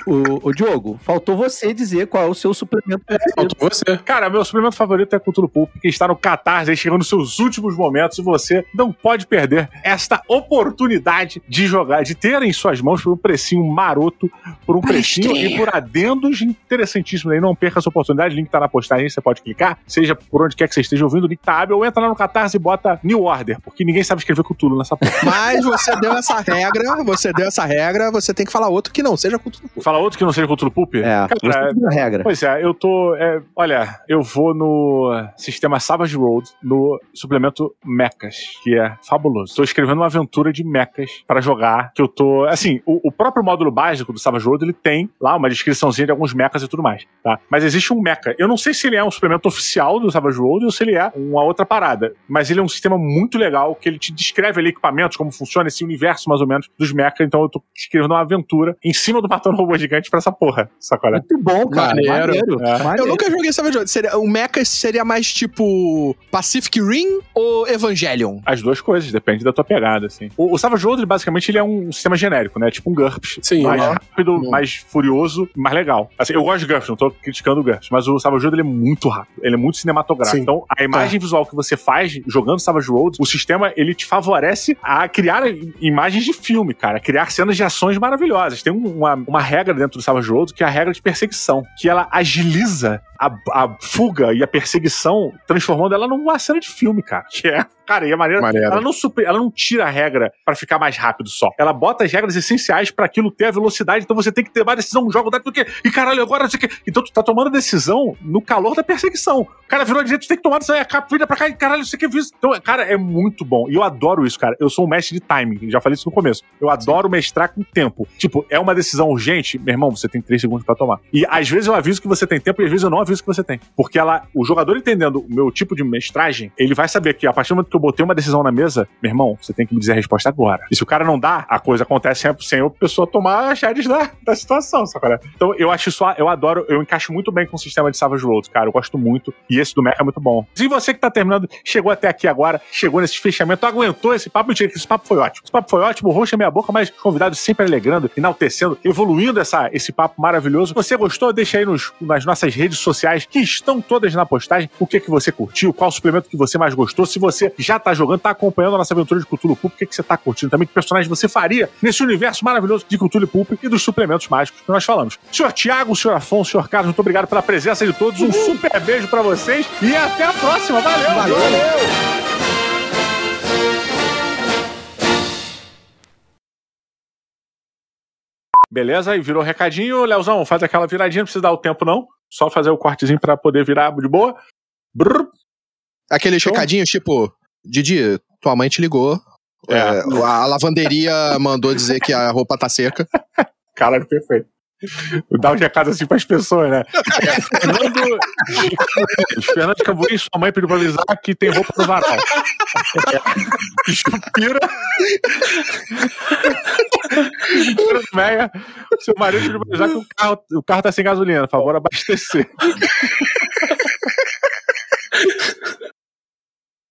O, o Diogo, faltou você dizer qual é o seu suplemento. Faltou você. Cara, meu suplemento favorito é Cultura Pulp, que está no Catarse, chegando nos seus últimos momentos, e você não pode perder esta oportunidade de jogar, de ter em suas mãos por um precinho maroto, por um precinho e por adendos interessantíssimos. Aí não perca essa oportunidade, o link tá na postagem, você pode clicar, seja por onde quer que você esteja ouvindo, o link tá hábil, ou entra lá no Catarse e bota New Order, porque ninguém sabe escrever Cultura nessa porra. Mas você deu essa regra, você deu essa regra, você tem que falar outro que não seja cultura pop. Fala outro que não seja Cultura Pulp? É, Cara, a regra. Pois é, eu tô. é, olha, eu vou no sistema Savage Road, no suplemento Mechas, que é fabuloso. Tô escrevendo uma aventura de mechas pra jogar, que eu tô. Assim, o, o próprio módulo básico do Savage Road, ele tem lá uma descriçãozinha de alguns mechas e tudo mais, tá? Mas existe um mecha. Eu não sei se ele é um suplemento oficial do Savage Road ou se ele é uma outra parada, mas ele é um sistema muito legal que ele te descreve ali equipamentos, como funciona esse universo mais ou menos dos mechas. Então eu tô escrevendo uma aventura em cima do Matando Robô Gigante pra essa porra, sacolé? Muito bom, cara. Maneiro. Maneiro. É. Eu Maneiro. nunca joguei Savage Road. Seria, o Mecha seria mais tipo Pacific Rim ou Evangelion? As duas coisas, depende da tua pegada, assim. O, o Savage ele, basicamente, ele é um sistema genérico, né? Tipo um GURPS. Sim, mais aham. rápido, Uhum. mais furioso, mais legal. Assim, eu gosto de GURPS, não tô criticando o GURPS, mas o Savage Road, ele é muito rápido. Ele é muito cinematográfico. Sim. Então, a imagem visual que você faz jogando Savage Road, o sistema, ele te favorece a criar imagens de filme, cara. Criar cenas de ações maravilhosas. Tem um- uma, uma regra dentro do Savage Road, que é a regra de perseguição, que ela agiliza a, a fuga e a perseguição, transformando ela numa cena de filme, cara. Que é, cara, e a maneira. Ela não, super, ela não tira a regra pra ficar mais rápido só. Ela bota as regras essenciais pra aquilo ter a velocidade, então você tem que ter uma decisão, um jogo dado, porque, e caralho, agora não sei o quê. Então tu tá tomando decisão no calor da perseguição. O cara virou de jeito, tu tem que tomar decisão, a capa vira pra cá, e caralho, o que eu fiz. Então, cara, é muito bom. E eu adoro isso, cara. Eu sou um mestre de timing, já falei isso no começo. Eu adoro mestrar com tempo. Tipo, é uma decisão urgente, meu irmão, você tem três segundos pra tomar. E às vezes eu aviso que você tem tempo e às vezes eu não aviso que você tem. Porque ela, o jogador entendendo o meu tipo de mestragem, ele vai saber que a partir do momento que eu botei uma decisão na mesa, meu irmão, você tem que me dizer a resposta agora. E se o cara não dá, a coisa acontece sempre sem a pessoa tomar as rédeas da, da situação, sabe? Então eu acho isso, eu adoro, eu encaixo muito bem com o sistema de Savage Worlds, cara. Eu gosto muito. E esse do Mecha é muito bom. E você que tá terminando, chegou até aqui agora, chegou nesse fechamento, aguentou esse papo, mentira, que esse papo foi ótimo. Esse papo foi ótimo, é meia boca, mas os convidados sempre alegrando, enaltecendo, evoluindo essa, esse papo maravilhoso. Você gostou? Deixa aí nos, nas nossas redes sociais, que estão todas na postagem, o que que você curtiu, qual suplemento que você mais gostou. Se você já tá jogando, tá acompanhando a nossa aventura de Cthulhu Pulp, o que que você tá curtindo também, que personagem você faria nesse universo maravilhoso de Cthulhu Pulp e dos suplementos mágicos que nós falamos. Senhor Tiago, senhor Afonso, senhor Carlos, muito obrigado pela presença de todos. Um super beijo pra vocês e até a próxima. Valeu! Valeu. Beleza? E virou recadinho. Leozão, faz aquela viradinha, não precisa dar o tempo, não. Só fazer o cortezinho pra poder virar de boa. Brrr. Aqueles Então- recadinhos, tipo, Didi, tua mãe te ligou. É. É, a lavanderia mandou dizer que a roupa tá seca. Caralho, perfeito. Dá os recados assim pras pessoas, né? Fernando de. Fernando de Cambuí, sua mãe pediu pra avisar que tem roupa no varal. É. Chupira. Chupira do Meia. Seu marido pediu pra avisar que o carro, o carro tá sem gasolina. Por favor, abastecer.